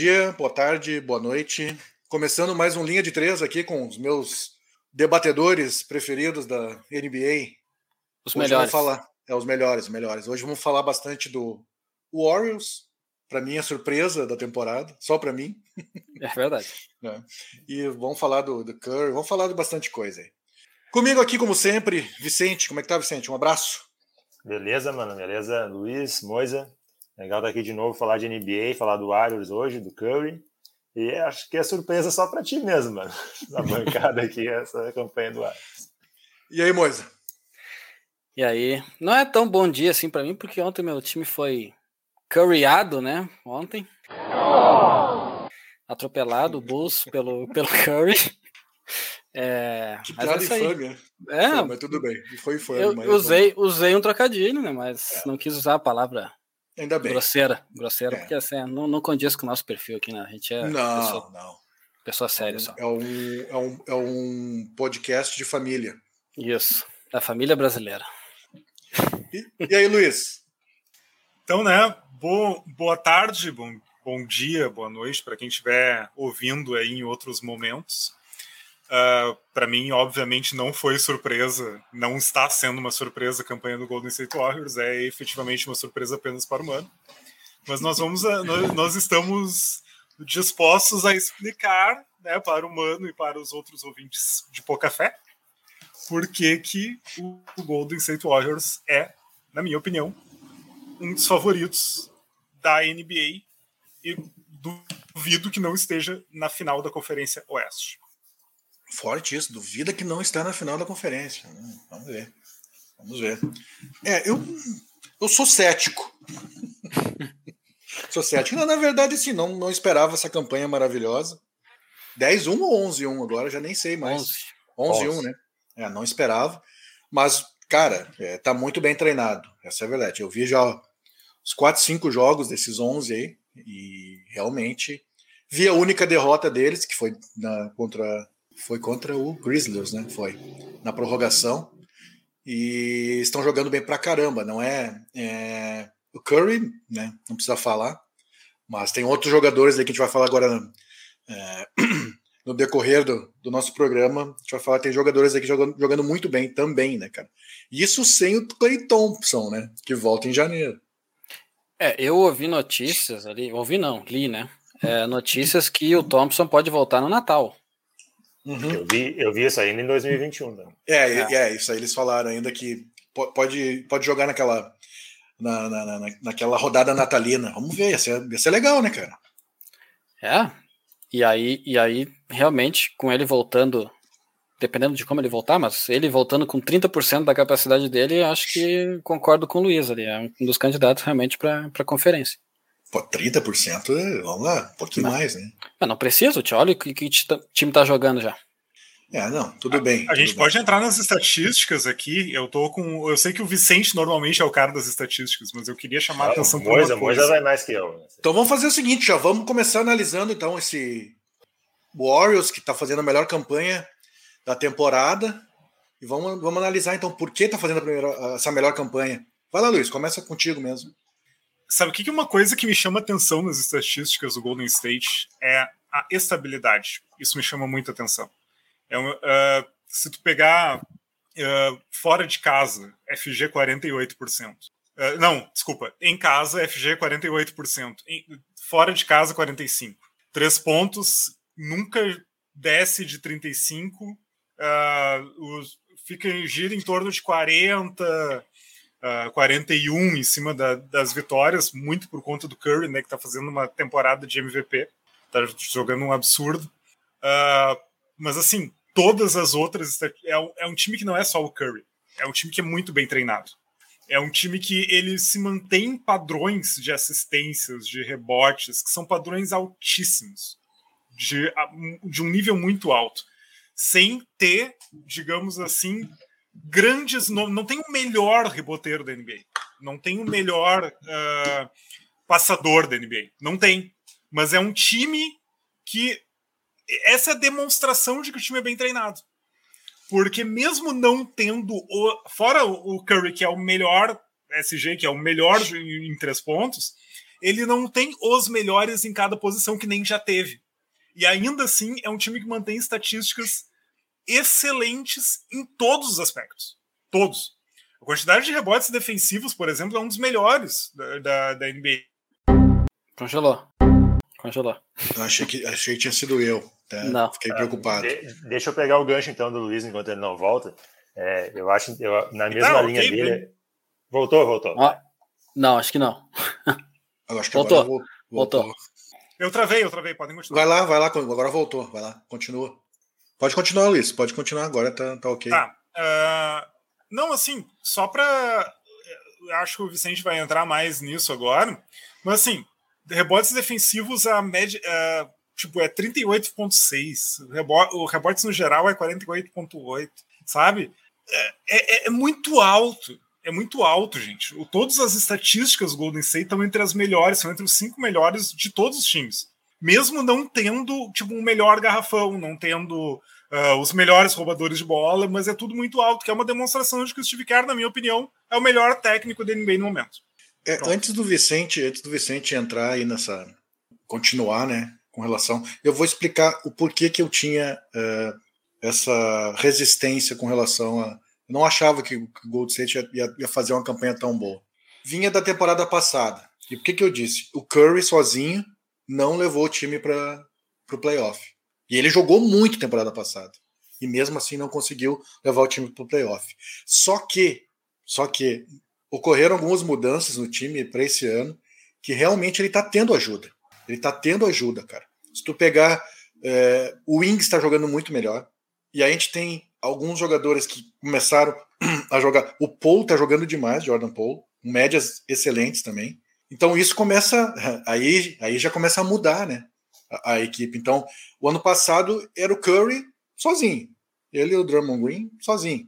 dia, boa tarde, boa noite. Começando mais um Linha de Três aqui com os meus debatedores preferidos da NBA. Os Hoje melhores. Falar, é, os melhores, melhores. Hoje vamos falar bastante do Warriors, para mim é surpresa da temporada, só para mim. É verdade. é. E vamos falar do, do Curry, vamos falar de bastante coisa aí. Comigo aqui, como sempre, Vicente. Como é que tá, Vicente? Um abraço. Beleza, mano, beleza. Luiz, Moisa, legal estar aqui de novo, falar de NBA, falar do Warriors hoje, do Curry. E acho que é surpresa só para ti mesmo, mano, na bancada aqui, essa campanha do Warriors. E aí, Moisa? E aí? Não é tão bom dia assim para mim, porque ontem meu time foi curryado, né? Ontem. Atropelado o Bulls pelo, pelo Curry. É, que piada infame, é, foi, mas tudo bem. Foi foi. Eu usei, usei um trocadilho, né? Mas é. não quis usar a palavra Ainda bem. grosseira. Grosseira, é. porque assim, não, não condiz com o nosso perfil aqui, né? A gente é não, pessoa, não. pessoa séria só. É um, é, um, é um podcast de família. Isso, da família brasileira. E, e aí, Luiz? Então, né? Boa, boa tarde, bom, bom dia, boa noite para quem estiver ouvindo aí em outros momentos. Uh, ah, para mim, obviamente, não foi surpresa, não está sendo uma surpresa a campanha do Golden State Warriors, é efetivamente uma surpresa apenas para o Mano. Mas nós vamos, a, nós, nós, estamos dispostos a explicar né, para o Mano e para os outros ouvintes de pouca fé por que, o Golden State Warriors é, na minha opinião, um dos favoritos da NBA e duvido que não esteja na final da Conferência Oeste. Forte isso, duvida que não está na final da conferência. Hum, vamos ver. Vamos ver. É, eu, eu sou cético. sou cético. Não, na verdade, sim, não, não esperava essa campanha maravilhosa. 10-1 ou 11-1 agora, já nem sei mais. 11-1, né? É, não esperava. Mas, cara, é, tá muito bem treinado. Essa é a verdade. Eu vi já os 4, 5 jogos desses 11 aí. E realmente vi a única derrota deles, que foi na, contra foi contra o Grizzlies, né? Foi na prorrogação. E estão jogando bem pra caramba, não é, é, o Curry, né? Não precisa falar, mas tem outros jogadores aí que a gente vai falar agora é, no decorrer do, do, nosso programa. A gente vai falar tem jogadores aqui jogando, jogando muito bem também, né, cara? Isso sem o Clay Thompson, né? Que volta em janeiro. É, eu ouvi notícias ali, ouvi não, li, né? É, notícias que o Thompson pode voltar no Natal. Uhum. Eu, vi, eu vi isso ainda em 2021. Né? É, é, é, isso aí eles falaram ainda que pode, pode jogar naquela, na, na, na, naquela rodada natalina. Vamos ver, ia ser, ia ser legal, né, cara? É, e aí, e aí, realmente, com ele voltando, dependendo de como ele voltar, mas ele voltando com 30% da capacidade dele, acho que concordo com o Luiz ali. É um dos candidatos realmente para a conferência. Pô, 30%, vamos lá, um pouquinho não. mais, né? Mas não precisa, tio. Olha o que, que o time tá jogando já. É, não, tudo bem. A, a gente bem. pode entrar nas estatísticas aqui. Eu tô com. Eu sei que o Vicente normalmente é o cara das estatísticas, mas eu queria chamar a atenção para uma coisa. vai mais que eu. Né? Então vamos fazer o seguinte, já vamos começar analisando então esse Warriors que tá fazendo a melhor campanha da temporada. E vamos, vamos analisar então por que tá fazendo a primeira, essa melhor campanha. Vai lá, Luiz, começa contigo mesmo. Sabe o que, é uma coisa que me chama atenção nas estatísticas do Golden State é a estabilidade. Isso me chama muita atenção. É uh, se tu pegar uh, fora de casa, FG 48%. Uh, não, desculpa, em casa, FG 48%. Em, fora de casa, 45%. Três pontos, nunca desce de 35%. Uh, os, fica, gira em torno de 40%, uh, ah, 41 em cima da, das vitórias, muito por conta do Curry, né, que está fazendo uma temporada de MVP, está jogando um absurdo. Uh, mas assim, todas as outras é um, é um time que não é só o Curry, é um time que é muito bem treinado. É um time que ele se mantém em padrões de assistências, de rebotes, que são padrões altíssimos, de, de um nível muito alto, sem ter, digamos assim, grandes. Não, não tem o melhor reboteiro da NBA. Não tem o melhor uh, passador da NBA. Não tem. Mas é um time que. Essa é a demonstração de que o time é bem treinado. Porque mesmo não tendo. O, fora o Curry, que é o melhor SG, que é o melhor em três pontos, ele não tem os melhores em cada posição que nem já teve. E ainda assim é um time que mantém estatísticas excelentes em todos os aspectos. Todos. A quantidade de rebotes defensivos, por exemplo, é um dos melhores da, da, da NBA. Congelou. Congelou. Eu achei que, achei que tinha sido eu. Tá? Não. Fiquei preocupado. De, deixa eu pegar o gancho então do Luiz enquanto ele não volta. É, eu acho eu, na mesma tá, linha okay, dele. Bem. Voltou, voltou. Ah, não, acho que não. Eu acho que voltou. voltou. voltou. Eu travei, eu travei, podem continuar. Vai lá, vai lá, agora voltou, vai lá, continua. Pode continuar, Luiz, pode continuar, agora tá, tá ok. Tá. Uh, não, assim, só para. Acho que o Vicente vai entrar mais nisso agora, mas assim, rebotes defensivos, a média. Uh, tipo, é 38,6. O rebotes no geral é 48,8, sabe? É, é, é, muito alto. É muito alto, gente. O, todas as estatísticas do Golden State estão entre as melhores, são entre os cinco melhores de todos os times. Mesmo não tendo tipo um melhor garrafão, não tendo uh, os melhores roubadores de bola, mas é tudo muito alto, que é uma demonstração de que o Steve Kerr, na minha opinião, é o melhor técnico da NBA no momento. É, antes do Vicente, antes do Vicente entrar aí nessa continuar, né, com relação, eu vou explicar o porquê que eu tinha uh, essa resistência com relação a eu não achava que o Gold State ia, ia, fazer uma campanha tão boa. Vinha da temporada passada. E por que, que eu disse? O Curry sozinho não levou o time para o playoff. E ele jogou muito temporada passada. E mesmo assim não conseguiu levar o time para o playoff. Só que, só que ocorreram algumas mudanças no time para esse ano que realmente ele está tendo ajuda. Ele está tendo ajuda, cara. Se tu pegar. É, o Wings está jogando muito melhor. E a gente tem alguns jogadores que começaram a jogar. O Paul tá jogando demais, Jordan Paul, médias excelentes também. Então isso começa aí, aí já começa a mudar, né? A, a, equipe. Então, o ano passado era o Curry sozinho. Ele e o Drummond Green sozinho.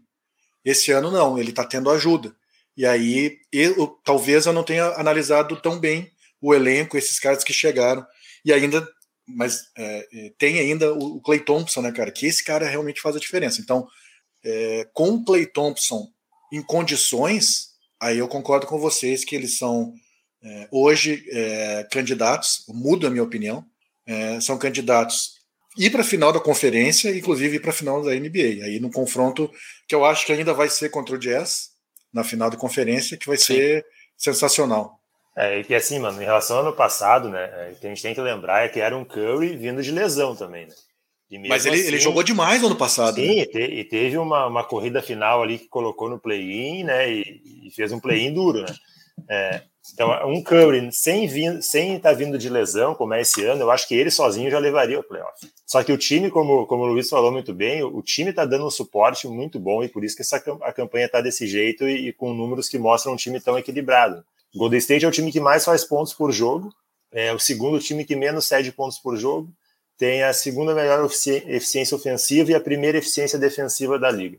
Esse ano não, ele tá tendo ajuda. E aí, eu, talvez eu não tenha analisado tão bem o elenco, esses caras que chegaram. E ainda mas é, é, tem ainda o, Clay Thompson, né, cara? Que esse cara realmente faz a diferença. Então, é, com o Clay Thompson em condições, aí eu concordo com vocês que eles são é, hoje é, candidatos, muda a minha opinião, é, são candidatos ir para a final da conferência, inclusive ir para a final da NBA. Aí no confronto que eu acho que ainda vai ser contra o Jazz, na final da conferência, que vai Sim. ser sensacional. É, e assim, mano, em relação ao ano passado, né, é, o que a gente tem que lembrar é que era um Curry vindo de lesão também, né? Mas ele, assim, ele jogou demais no ano passado. Sim, né? e, teve uma, uma corrida final ali que colocou no play-in, né, e, e, fez um play-in duro, né? É, então, um Curry sem estar sem tá vindo de lesão, como é esse ano, eu acho que ele sozinho já levaria o playoff. Só que o time, como, como o Luiz falou muito bem, o, o time está dando um suporte muito bom e por isso que essa, a campanha está desse jeito e, e, com números que mostram um time tão equilibrado. O Golden State é o time que mais faz pontos por jogo, é o segundo time que menos cede pontos por jogo, tem a segunda melhor eficiência ofensiva e a primeira eficiência defensiva da liga.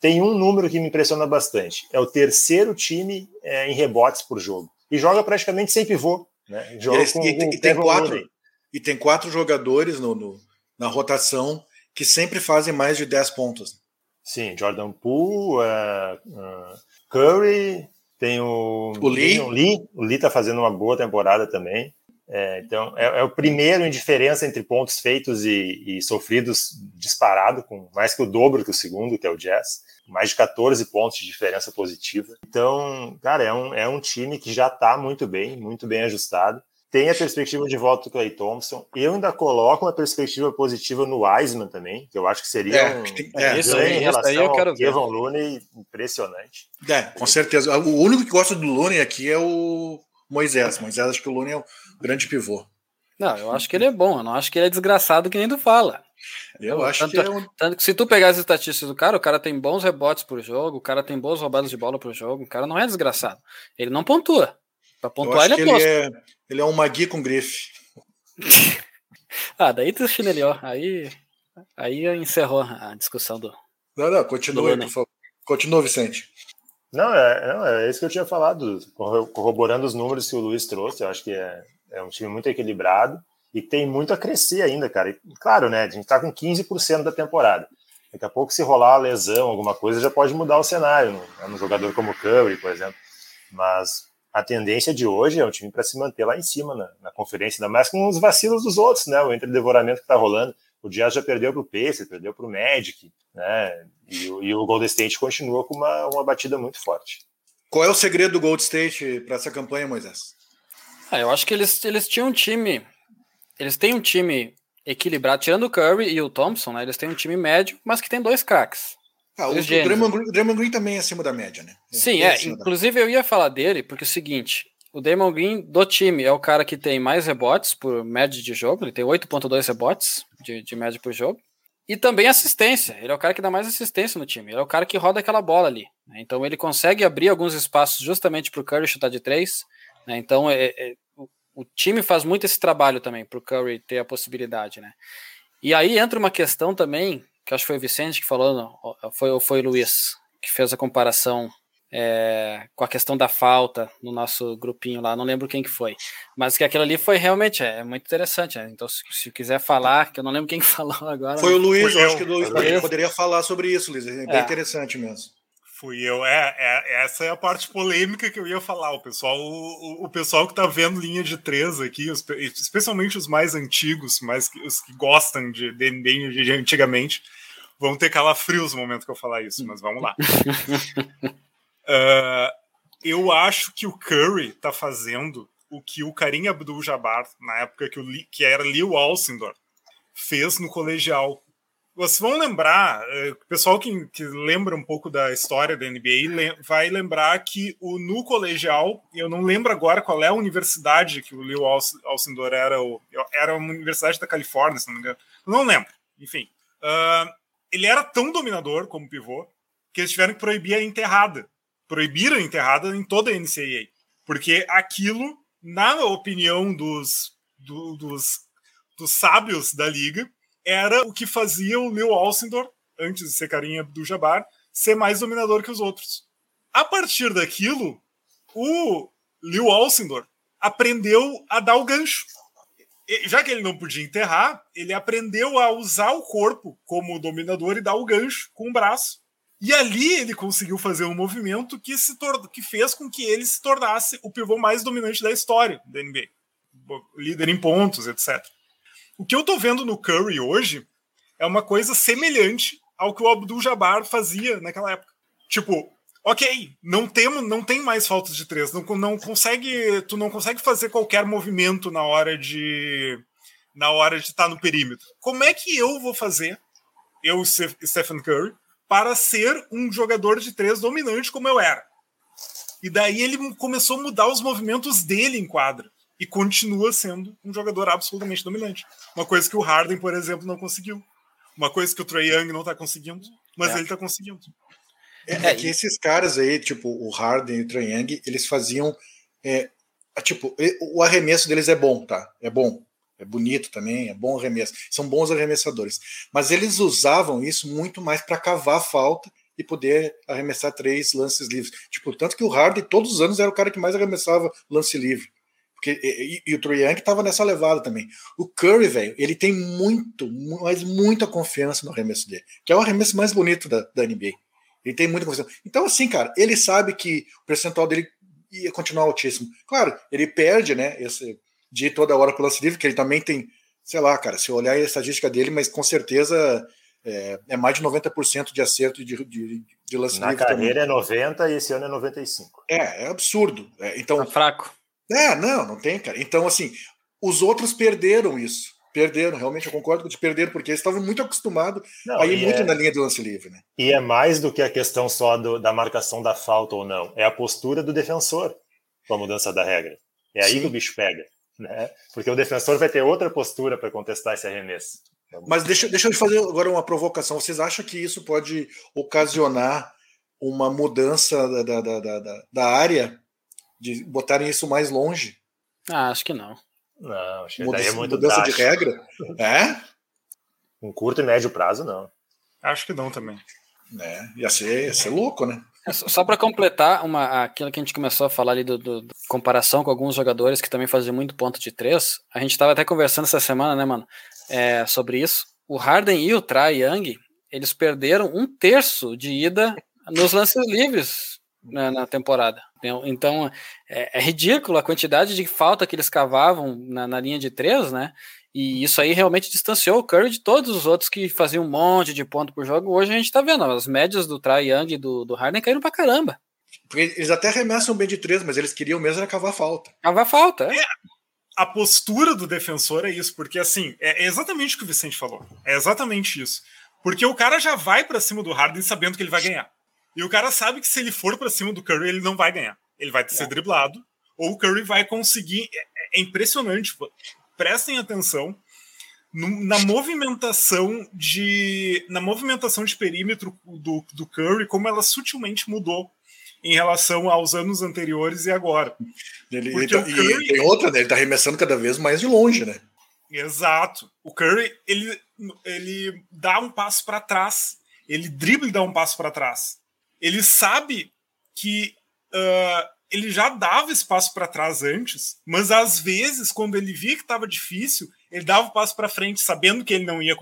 Tem um número que me impressiona bastante: é o terceiro time é, em rebotes por jogo. E joga praticamente sem pivô. Né? Joga e, com, e, com e tem quatro, e tem quatro jogadores no, no, na rotação que sempre fazem mais de 10 pontos. Sim, Jordan Poole, uh, uh, Curry, tem o, o Lee. o Lee. O Lee tá fazendo uma boa temporada também. É, então, é, é, o primeiro em diferença entre pontos feitos e, e, sofridos disparado, com mais que o dobro que o segundo, que é o Jazz. Mais de 14 pontos de diferença positiva. Então, cara, é um, é um time que já está muito bem, muito bem ajustado. Tem a perspectiva de volta do Clay Thompson. Eu ainda coloco uma perspectiva positiva no Wiseman também, que eu acho que seria é, um, é, isso aí, em relação aí eu quero ao Kevin Looney impressionante. É, com certeza. O único que gosta do Looney aqui é o Moisés. Moisés, acho que o Looney é o grande pivô. Não, eu acho que ele é bom. Eu não acho que ele é desgraçado que nem tu fala. Eu acho tanto, que é um... tanto que se tu pegar as estatísticas do cara, o cara tem bons rebotes por jogo, o cara tem boas roubadas de bola por jogo, o cara não é desgraçado. Ele não pontua. Pra pontuar ele é ele é, ele é um Magui com grife. ah, daí tu chinelhou. Aí, aí encerrou a discussão do. Não, não, continua, por favor. Continua, Vicente. Não é, não, é isso que eu tinha falado, corroborando os números que o Luiz trouxe. Eu acho que é, é um time muito equilibrado e tem muito a crescer ainda, cara. E, claro, né? A gente tá com 15% da temporada. Daqui a pouco, se rolar a lesão, alguma coisa, já pode mudar o cenário. Né? Um jogador como o Curry, por exemplo. Mas a tendência de hoje é um time para se manter lá em cima na, na, conferência, ainda mais com os vacilos dos outros, né? O entre-devoramento que está rolando. O Jazz já perdeu para o Pacers, perdeu para o Magic, né? E, e, o Golden State continua com uma, uma batida muito forte. Qual é o segredo do Golden State para essa campanha, Moisés? Ah, eu acho que eles, eles tinham um time. Eles têm um time equilibrado, tirando o Curry e o Thompson, né? Eles têm um time médio, mas que tem dois craques. Ah, o, o Draymond, Green, Draymond Green também é acima da média, né? Sim, é. Inclusive eu ia falar dele, porque é o seguinte: o Draymond Green do time é o cara que tem mais rebotes por média de jogo, ele tem 8,2 rebotes de, de média por jogo. E também assistência. Ele é o cara que dá mais assistência no time. Ele é o cara que roda aquela bola ali. Né? Então ele consegue abrir alguns espaços justamente para o Curry chutar de três. Né? Então é, é, o, o, time faz muito esse trabalho também para o Curry ter a possibilidade. Né? E aí entra uma questão também, que acho que foi o Vicente que falou, não, foi, foi o Luiz que fez a comparação é, com a questão da falta no nosso grupinho lá, não lembro quem que foi, mas que aquilo ali foi realmente é, muito interessante. Né? Então, se, se, quiser falar, que eu não lembro quem que falou agora. Foi o Luiz, eu acho que o Luiz poderia, poderia falar sobre isso, Luiz. É bem é. interessante mesmo. Fui eu, é, é, essa é a parte polêmica que eu ia falar. O pessoal, o, o pessoal que tá vendo linha de três aqui, os, especialmente os mais antigos, mais os que gostam de, de NBA de antigamente, vão ter calafrios no momento que eu falar isso, mas vamos lá. Uh, eu acho que o Curry tá fazendo o que o Karim Abdul-Jabbar, na época que, o, que era Leo Alcindor, fez no colegial. Vocês vão lembrar, uh, o pessoal que, que, lembra um pouco da história da NBA vai lembrar que o, no colegial, eu não lembro agora qual é a universidade que o Leo Alcindor era, o, era uma universidade da Califórnia, se não me engano. Não lembro, enfim. Uh, ele era tão dominador como pivô que eles tiveram que proibir a enterrada proibiram a enterrada em toda a NCAA. Porque aquilo, na opinião dos, do, dos, dos sábios da liga, era o que fazia o Leo Alcindor, antes de ser carinha do Jabbar, ser mais dominador que os outros. A partir daquilo, o Leo Alcindor aprendeu a dar o gancho. Já que ele não podia enterrar, ele aprendeu a usar o corpo como dominador e dar o gancho com o braço. E ali ele conseguiu fazer um movimento que, se que fez com que ele se tornasse o pivô mais dominante da história da NBA. Líder em pontos, etc. O que eu tô vendo no Curry hoje é uma coisa semelhante ao que o Abdul Jabbar fazia naquela época. Tipo, ok, não temos, não tem mais faltas de três, não, não consegue, tu não consegue fazer qualquer movimento na hora de na hora de estar tá no perímetro. Como é que eu vou fazer, eu Stephen Curry, para ser um jogador de três dominante como eu era. E daí ele começou a mudar os movimentos dele em quadra e continua sendo um jogador absolutamente dominante. Uma coisa que o Harden, por exemplo, não conseguiu. Uma coisa que o Trey Young não está conseguindo, mas é. ele está conseguindo. É, é, que esses caras aí, tipo o Harden e o Trey Young, eles faziam. É, tipo, o arremesso deles é bom, tá? É bom é bonito também, é bom arremesso, são bons arremessadores. Mas eles usavam isso muito mais para cavar a falta e poder arremessar três lances livres. Tipo, tanto que o Harden todos os anos era o cara que mais arremessava lance livre. Porque, e, e o Trae Young estava nessa levada também. O Curry, velho, ele tem muito, mas muita confiança no arremesso dele, que é o arremesso mais bonito da, da NBA. Ele tem muita confiança. Então, assim, cara, ele sabe que o percentual dele ia continuar altíssimo. Claro, ele perde, né, esse, de toda hora com o lance livre, que ele também tem, sei lá, cara, se eu olhar a estatística dele, mas com certeza é, é mais de 90% de acerto de, de, de lance Na livre. Na carreira também. é 90 e esse ano é 95. É, é absurdo. É, então, tá fraco. É, não, não tem, cara. Então, assim, os outros perderam isso. Perderam, realmente eu concordo com te perderam, porque eles estavam muito acostumados a ir muito é... na linha de lance livre. Né? E é mais do que a questão só do, da marcação da falta ou não. É a postura do defensor com a mudança da regra. É aí Sim. que o bicho pega né? Porque o defensor vai ter outra postura para contestar esse arremesso. Mas deixa, deixa eu fazer agora uma provocação. Vocês acham que isso pode ocasionar uma mudança da, da, da, da, da área? De botarem isso mais longe? Ah, acho que não. Não, acho que mudança, é muito mudança de regra? É? Em curto e médio prazo, não. Acho que não também. É, ia ser, ia ser louco, né? É, só para completar uma, aquilo que a gente começou a falar ali do, do, do, comparação com alguns jogadores que também faziam muito ponto de três, a gente estava até conversando essa semana, né, mano, é, sobre isso. O Harden e o Trae Young, eles perderam um terço de ida nos lances livres na, na temporada. Então é, é, ridículo a quantidade de falta que eles cavavam na, na, linha de três, né? E isso aí realmente distanciou o Curry de todos os outros que faziam um monte de ponto por jogo. Hoje a gente tá vendo, as médias do Trae Young e do, do Harden caíram pra caramba. Porque eles até arremessam bem de três, mas eles queriam mesmo era cavar falta. Cavar falta, é. é. A postura do defensor é isso, porque assim, é exatamente o que o Vicente falou. É exatamente isso. Porque o cara já vai para cima do Harden sabendo que ele vai ganhar. E o cara sabe que se ele for para cima do Curry, ele não vai ganhar. Ele vai ser é. driblado, ou o Curry vai conseguir. É, é impressionante. Prestem atenção no, na movimentação de na movimentação de perímetro do, do Curry, como ela sutilmente mudou em relação aos anos anteriores e agora. Ele, ele tá, Curry, e tem outra, né? Ele tá arremessando cada vez mais de longe, né? Exato. O Curry, ele, ele dá um passo para trás. Ele dribla e dá um passo para trás. Ele sabe que uh, ele já dava espaço para trás antes, mas às vezes, quando ele via que estava difícil, ele dava o passo para frente, sabendo que ele não ia,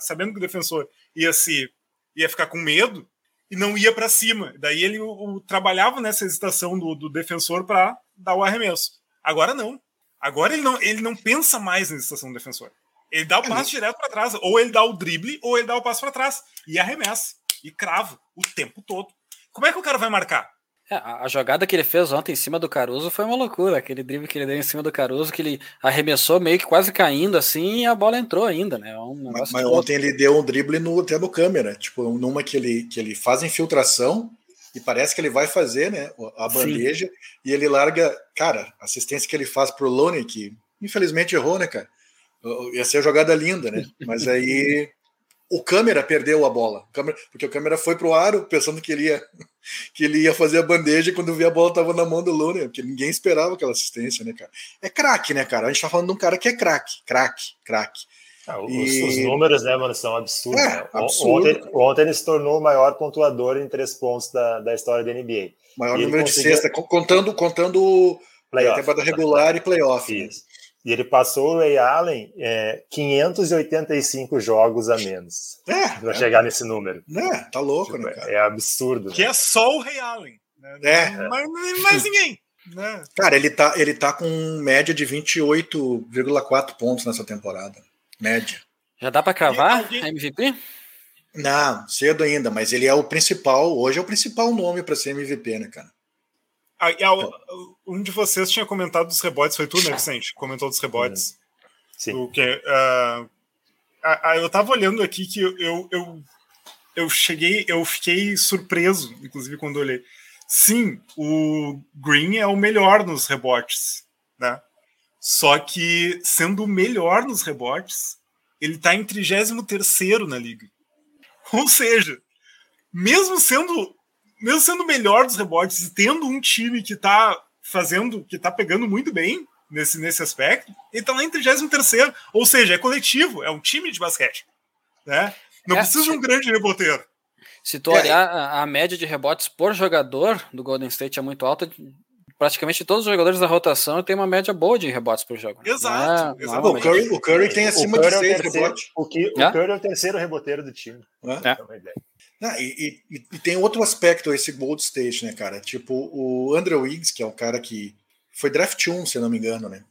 sabendo que o defensor ia se ia ficar com medo, e não ia para cima. Daí ele o, o, trabalhava nessa hesitação do, do defensor para dar o arremesso. Agora não. Agora ele não, ele não pensa mais na hesitação do defensor. Ele dá o passo direto para trás. Ou ele dá o drible, ou ele dá o passo para trás. E arremessa. E crava o tempo todo. Como é que o cara vai marcar? É, a jogada que ele fez ontem em cima do Caruso foi uma loucura. Aquele drible que ele deu em cima do Caruso, que ele arremessou meio que quase caindo assim e a bola entrou ainda, né? É um mas, mas ontem ele deu um drible no, até no câmera, tipo, numa que ele, que ele faz infiltração e parece que ele vai fazer, né? A bandeja Sim. e ele larga. Cara, a assistência que ele faz pro Lone, que infelizmente errou, né, cara? Ia ser a jogada linda, né? Mas aí o câmera perdeu a bola, porque o câmera foi pro aro pensando que ele ia que ele ia fazer a bandeja quando viu a bola tava na mão do Loner, porque ninguém esperava aquela assistência, né, cara? É craque, né, cara? A gente tá falando de um cara que é craque, craque, craque. Ah, os, e... os, números, né, mano, são absurdos. É, né? absurdo. Ontem, ontem, ele se tornou o maior pontuador em três pontos da, da história da NBA. Maior e número de cesta, contando, contando playoff, temporada regular e playoff. Né? E ele passou o Ray Allen é, 585 jogos a menos. É. Pra é. chegar nesse número. É, tá louco, tipo, né, cara? É absurdo. Que né? é só o Ray Allen. Né? É. Mas, mais ninguém. Né? Cara, ele tá, ele tá com média de 28,4 pontos nessa temporada. Média. Já dá para cravar alguém... MVP? Não, cedo ainda, mas ele é o principal, hoje é o principal nome para ser MVP, né, cara? Ah, um de vocês tinha comentado dos rebotes, foi tu, né, Vicente? Comentou dos rebotes. Sim. O que, uh, eu tava olhando aqui que eu, eu, eu, eu cheguei, eu fiquei surpreso, inclusive, quando olhei. Sim, o Green é o melhor nos rebotes, né? Só que, sendo o melhor nos rebotes, ele tá em 33 na liga. Ou seja, mesmo sendo mesmo sendo o melhor dos rebotes e tendo um time que tá fazendo, que tá pegando muito bem nesse, nesse aspecto, ele tá lá em 33 ou seja, é coletivo, é um time de basquete. Né? Não é, precisa de um grande reboteiro. Se tu é. olhar a, a, média de rebotes por jogador do Golden State é muito alta, praticamente todos os jogadores da rotação têm uma média boa de rebotes por jogo. Exato. É, exato. O, Curry, o Curry tem acima Curry de 6 é rebotes. O, que, o Curry é o terceiro reboteiro do time. É. Ah, e, e, e, tem outro aspecto esse Gold State, né, cara? Tipo, o Andrew Wiggs, que é um cara que foi draft 1, se não me engano, né?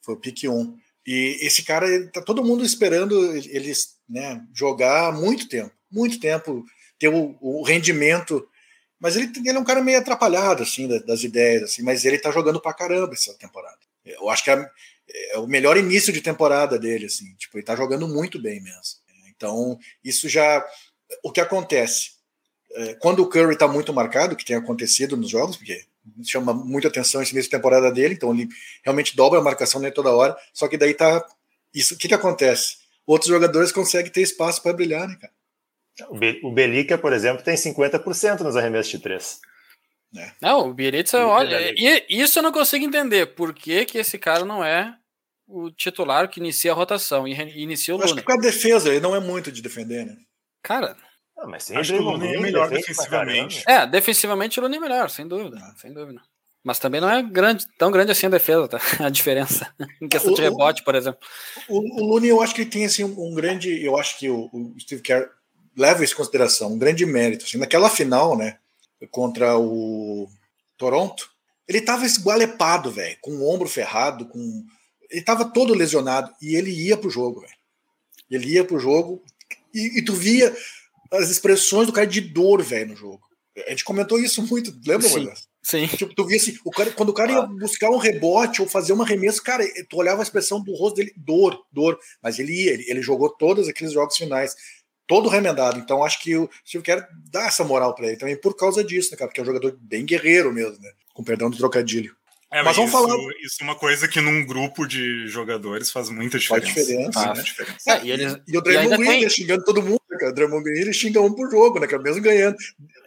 Foi o pick 1. E esse cara, tá todo mundo esperando eles né, jogar há muito tempo, muito tempo, ter o, o rendimento. Mas ele, ele, é um cara meio atrapalhado, assim, das, das, ideias, assim, mas ele tá jogando pra caramba essa temporada. Eu acho que é, é, o melhor início de temporada dele, assim, tipo, ele tá jogando muito bem mesmo. Então, isso já o que acontece? É, quando o Curry está muito marcado, que tem acontecido nos jogos, porque chama muita atenção esse início de temporada dele, então ele realmente dobra a marcação nem toda hora, só que daí tá. Isso, o que, que acontece? Outros jogadores conseguem ter espaço para brilhar, né, cara? O Belica, por exemplo, tem 50% nos arremessos de três. É. Não, o Bielitsa, olha, e isso eu não consigo entender. Por que, que esse cara não é o titular que inicia a rotação e inicia o Luna? Acho que com a defesa, ele não é muito de defender, né? Cara. Ah, mas sem Acho que o Lune é melhor defensivamente. É, defensivamente o Lune é melhor, sem dúvida. Ah. Sem dúvida. Mas também não é grande, tão grande assim a defesa, tá? A diferença. em questão o, de rebote, por exemplo. O, o Lune, eu acho que ele tem assim, um, um grande. Eu acho que o, o, Steve Kerr leva isso em consideração, um grande mérito. Assim, naquela final, né? contra o Toronto, ele tava esgualepado, velho, com o ombro ferrado, com ele tava todo lesionado e ele ia pro jogo, velho. Ele ia pro jogo e, e, tu via as expressões do cara de dor, velho, no jogo. A gente comentou isso muito, lembra, Sim. Sim. Tipo, tu via assim, o cara, quando o cara ia buscar um rebote ou fazer uma remessa, cara, tu olhava a expressão do rosto dele, dor, dor. Mas ele ia, ele, ele jogou todos aqueles jogos finais, todo remendado. Então acho que o Steve Kerr dá essa moral para ele também por causa disso, né, cara? Porque é um jogador bem guerreiro mesmo, né? Com perdão do trocadilho. É, mas, vamos isso, falar. Isso é uma coisa que num grupo de jogadores faz muita diferença. Faz diferença. Faz né? diferença. É, e, eles, e o Draymond Green tem... xingando todo mundo, né, cara? O Draymond Green ele xinga um por jogo, né, cara? Mesmo ganhando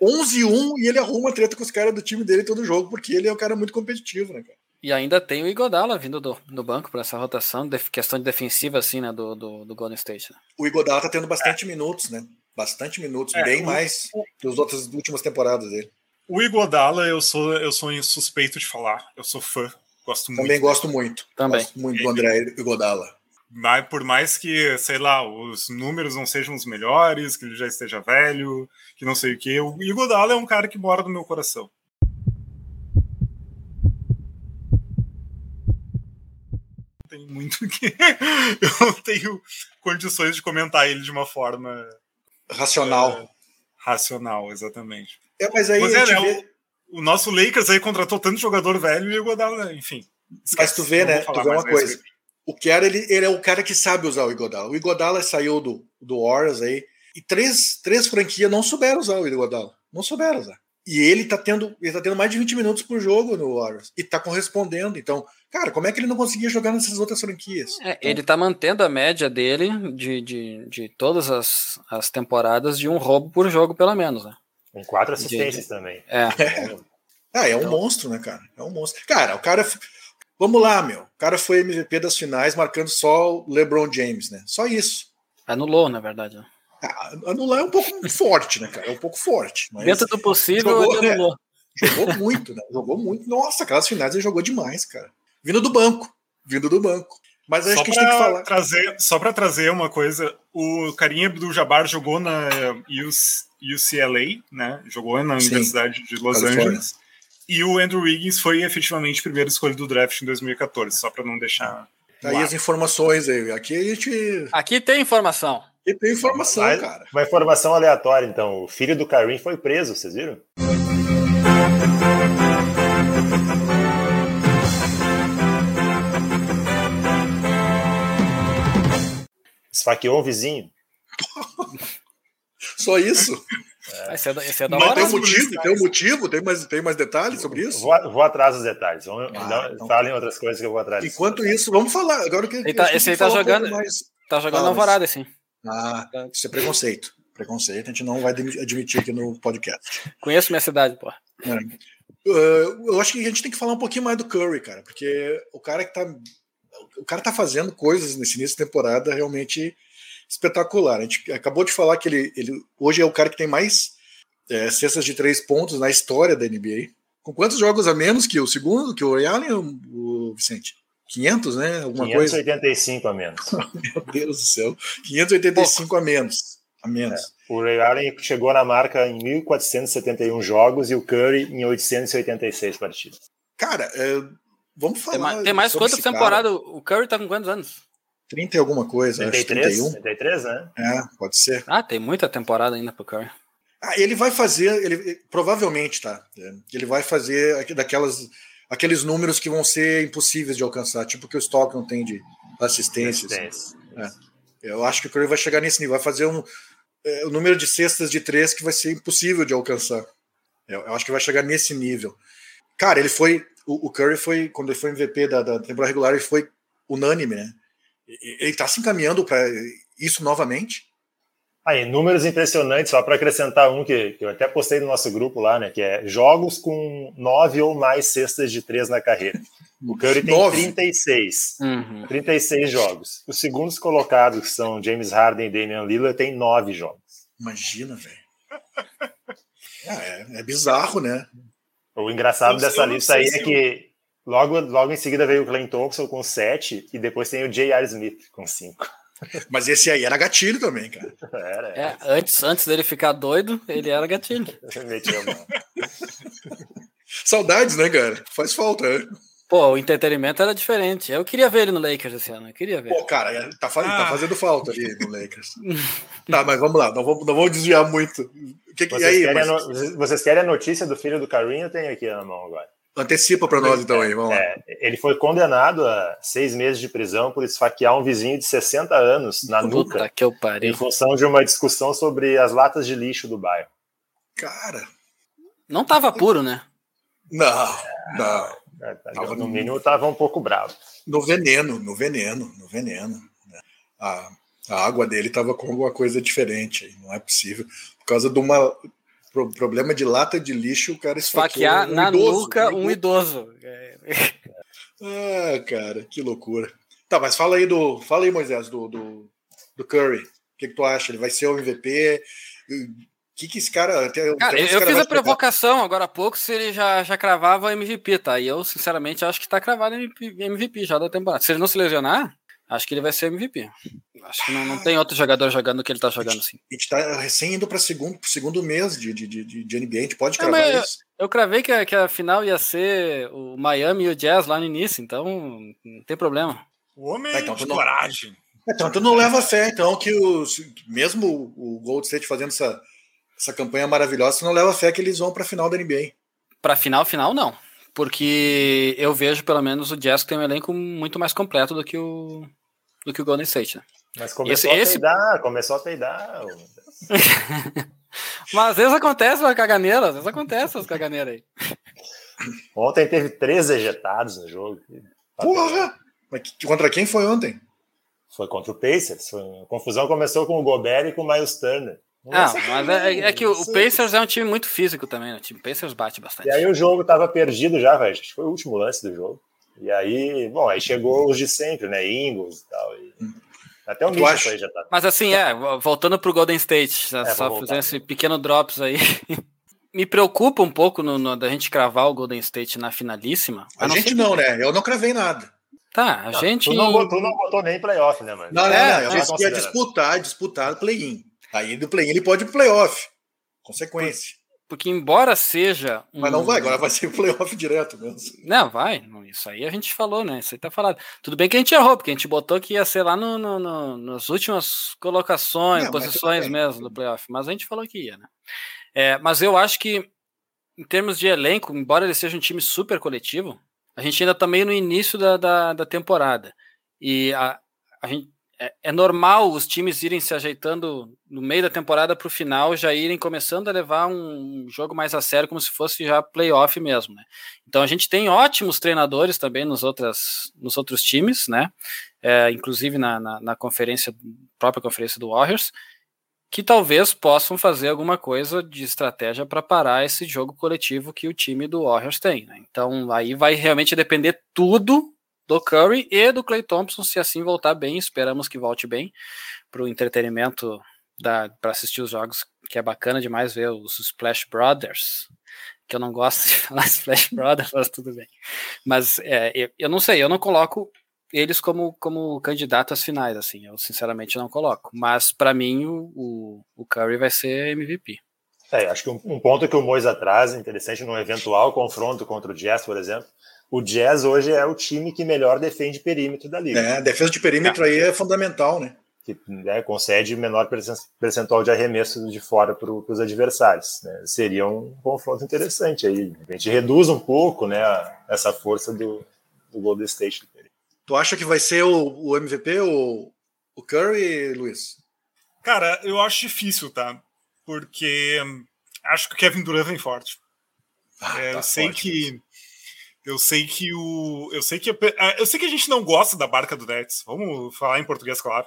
11-1 e ele arruma treta com os caras do time dele todo jogo, porque ele é um cara muito competitivo, né, cara? E ainda tem o Igodala vindo do, do banco para essa rotação, de, questão de defensiva, assim, né, do, do, do Golden State. Né? O Igodala tá tendo bastante é. minutos, né? Bastante minutos, é, bem o, mais que as outras últimas temporadas dele. O Igodala, eu sou, eu sou suspeito de falar. Eu sou fã Gosto muito. Também gosto muito. Também. Gosto muito do André Igodala. Mas por mais que, sei lá, os números não sejam os melhores, que ele já esteja velho, que não sei o que, o Igodala é um cara que mora no meu coração. Tem muito que. Eu não tenho condições de comentar ele de uma forma. Racional. É, racional, exatamente. É, mas aí. Mas é, né, vê o nosso Lakers aí contratou tanto jogador velho e o Godala, enfim. Esquece, Mas tu vê, né? Tu vê uma coisa. O Kerr, ele, ele é o cara que sabe usar o Igodala. O Igodala saiu do, do Warriors aí e três, três franquias não souberam usar o Igodala. Não souberam usar. E ele tá tendo, ele tá tendo mais de 20 minutos por jogo no Warriors e tá correspondendo. Então, cara, como é que ele não conseguia jogar nessas outras franquias? É, então, ele tá mantendo a média dele de, de, de todas as, as temporadas de um roubo por jogo, pelo menos, né? Com quatro assistências também. É. é. Ah, é um então... monstro, né, cara? É um monstro. Cara, o cara. Vamos lá, meu. O cara foi MVP das finais marcando só o LeBron James, né? Só isso. Anulou, na verdade. Né? Ah, anular é um pouco forte, né, cara? É um pouco forte. Dentro do possível, jogou, ele anulou. É, jogou muito, né? Jogou muito. Nossa, aquelas finais ele jogou demais, cara. Vindo do banco. Vindo do banco. Mas acho só que a gente tem que falar. Trazer, só para trazer uma coisa, o Carinha do Jabbar jogou na UCLA, né? Jogou na Sim, Universidade de Los Angeles. E o Andrew Wiggins foi efetivamente a primeira escolha do draft em 2014, só para não deixar. Tá aí as informações aí. Aqui a gente. Aqui tem informação. Aqui tem informação, Mas, cara. Uma informação aleatória, então. O filho do Karim foi preso, vocês viram? Esfaqueou um vizinho. Só isso? É. Esse, é, esse é da hora. Tem um motivo, tem um motivo, tem mais, tem mais detalhes sobre isso? Vou, vou atrás dos detalhes. Vamos, ah, então... Falem outras coisas que eu vou atrás. Enquanto isso, vamos falar. Agora que, ele tá, esse aí tá jogando, mais... tá jogando alvorada, assim. Ah, isso é preconceito. Preconceito, a gente não vai admitir aqui no podcast. Conheço minha cidade, pô. É. Uh, eu acho que a gente tem que falar um pouquinho mais do Curry, cara, porque o cara que tá. O cara tá fazendo coisas nesse início de temporada realmente espetacular. A gente acabou de falar que ele, ele hoje é o cara que tem mais é, cestas de três pontos na história da NBA. Com quantos jogos a menos que o segundo, que o Ray Allen, o, Vicente? 500, né? Alguma 585 coisa? a menos. Meu Deus do céu. 585 a menos. A menos. É. O Ray Allen chegou na marca em 1.471 jogos e o Curry em 886 partidas. Cara, é, vamos falar. Tem mais, tem mais quantas temporadas? O Curry tá com quantos anos? 30 e alguma coisa, 33, acho 31. 33, né? É, pode ser. Ah, tem muita temporada ainda pro Curry. Ah, ele vai fazer, ele provavelmente, tá? É, ele vai fazer daquelas aqueles números que vão ser impossíveis de alcançar, tipo que o Stockton tem de assistências. Assistência. É. Eu acho que o Curry vai chegar nesse nível, vai fazer um é, o número de cestas de três que vai ser impossível de alcançar. Eu, eu acho que vai chegar nesse nível. Cara, ele foi o, o Curry foi quando ele foi MVP da, da temporada regular, ele foi unânime, né? Ele está se encaminhando para isso novamente? Aí, números impressionantes, só para acrescentar um que, que, eu até postei no nosso grupo lá, né? Que é jogos com nove ou mais cestas de três na carreira. O Curry tem nove. 36. Uhum. 36 jogos. Os segundos colocados, que são James Harden e Damian Lillard, tem nove jogos. Imagina, velho. é, é, bizarro, né? O engraçado dessa lista aí é que Logo, logo em seguida veio o Clay Thompson com 7 e depois tem o J.R. Smith com 5. Mas esse aí era gatilho também, cara. Era, era. É, antes, antes dele ficar doido, ele era gatilho. Saudades, né, cara? Faz falta, né? Pô, o entretenimento era diferente. Eu queria ver ele no Lakers esse ano. Eu queria ver. Pô, cara, tá, faz, tá ah. tá fazendo falta ali no Lakers. tá, mas vamos lá, não vamos, não vamos desviar muito. Que, vocês, aí, querem mas... vocês querem a notícia do filho do Carinho? Eu tenho aqui na mão agora. Antecipa para nós então aí, vamos lá. É, ele foi condenado a seis meses de prisão por esfaquear um vizinho de 60 anos na Puta nuca que eu parei. em função de uma discussão sobre as latas de lixo do bairro. Cara. Não tava puro, né? Não, não. É, tá, tava no mínimo tava um pouco bravo. No veneno, no veneno, no veneno. Né? A, a água dele tava com alguma coisa diferente, não é possível. Por causa de uma pro, problema de lata de lixo, o cara esfaquear um na idoso, nuca um idoso. ah, cara, que loucura. Tá, mas fala aí do, fala aí Moisés do, do, do Curry. O que, que tu acha? Ele vai ser o MVP? Que, que esse cara. Cara, eu, cara fiz a provocação pegar? agora há pouco se ele já, já cravava MVP, tá? E eu, sinceramente, acho que tá cravado MVP, MVP já da temporada. Se ele não se lesionar, acho que ele vai ser MVP. Acho que não, não tem outro jogador jogando o que ele tá jogando assim. A gente tá recém indo para segundo, segundo mês de, de, de, de NBA, a gente pode cravar não, isso. Eu, eu cravei que a, que a final ia ser o Miami e o Jazz lá no início, então não tem problema. O homem é, então, de coragem. Então tu não leva fé, então, que os, mesmo o Gold State fazendo essa essa campanha maravilhosa, você não leva fé que eles vão para a final da NBA. Para final, final não. Porque eu vejo pelo menos o Jazz tem um elenco muito mais completo do que o do que o Golden State. Né? Mas começou esse, a peidar, esse... começou a peidar. Mas às vezes acontece uma caganeira, às vezes acontece as caganeiras aí. Ontem teve três ejetados no jogo. Porra! Mas contra quem foi ontem? Foi contra o Pacers. Foi... A confusão começou com o Gobert e com o Miles Turner. Não, mas é, é, que o, o Pacers é um time muito físico também, né? O time Pacers bate bastante. E aí o jogo tava perdido já, velho. Acho que foi o último lance do jogo. E aí, bom, aí chegou os de sempre, né? Ingles e tal. E... Até o Mitchell aí já tá. Mas assim, é, voltando pro Golden State, é, só fazer esse pequeno drops aí. Me preocupa um pouco no, no, da gente cravar o Golden State na finalíssima. A, gente não, né? Eu não cravei nada. Tá, a não, gente. Tu não, tu não botou nem playoff, né, mano? Não, não, é, não. Eu disse que ia disputar, disputar play-in. Aí do play ele pode ir pro playoff. Consequência. Porque, embora seja. Um... Mas não vai, agora vai ser playoff direto mesmo. Não, vai. Isso aí a gente falou, né? Isso aí tá falado. Tudo bem que a gente errou, porque a gente botou que ia ser lá no, no, no nas últimas colocações, não, posições mesmo do playoff. Mas a gente falou que ia, né? É, mas eu acho que, em termos de elenco, embora ele seja um time super coletivo, a gente ainda tá meio no início da, da, da temporada. E a, a gente é, é, normal os times irem se ajeitando no meio da temporada para o final, já irem começando a levar um jogo mais a sério, como se fosse já playoff mesmo. Né? Então a gente tem ótimos treinadores também nos, outras, nos outros times, né? É, inclusive na, na, na, conferência, própria conferência do Warriors, que talvez possam fazer alguma coisa de estratégia para parar esse jogo coletivo que o time do Warriors tem. Né? Então aí vai realmente depender tudo do Curry e do Clay Thompson, se assim voltar bem, esperamos que volte bem para o entretenimento para assistir os jogos, que é bacana demais ver os Splash Brothers, que eu não gosto de falar Splash Brothers, mas tudo bem. Mas é, eu, eu, não sei, eu não coloco eles como, como candidato às finais, assim, eu sinceramente não coloco. Mas para mim o, o, Curry vai ser MVP. É, acho que um, um ponto que o Moisa traz, interessante, num eventual confronto contra o Jazz, por exemplo, o Jazz hoje é o time que melhor defende perímetro da liga. É, a defesa de perímetro é. aí é fundamental, né? Que né, concede menor percentual de arremesso de fora para os adversários. Né? Seria um confronto interessante aí. A gente reduz um pouco né, essa força do, do Golden State. Tu acha que vai ser o, o MVP, o, o Curry, Luiz? Cara, eu acho difícil, tá? Porque hum, acho que o Kevin Durant vem forte. Ah, é, tá eu sei forte, que eu sei que o. Eu sei que. Eu sei que a gente não gosta da barca do Nets. Vamos falar em português, claro.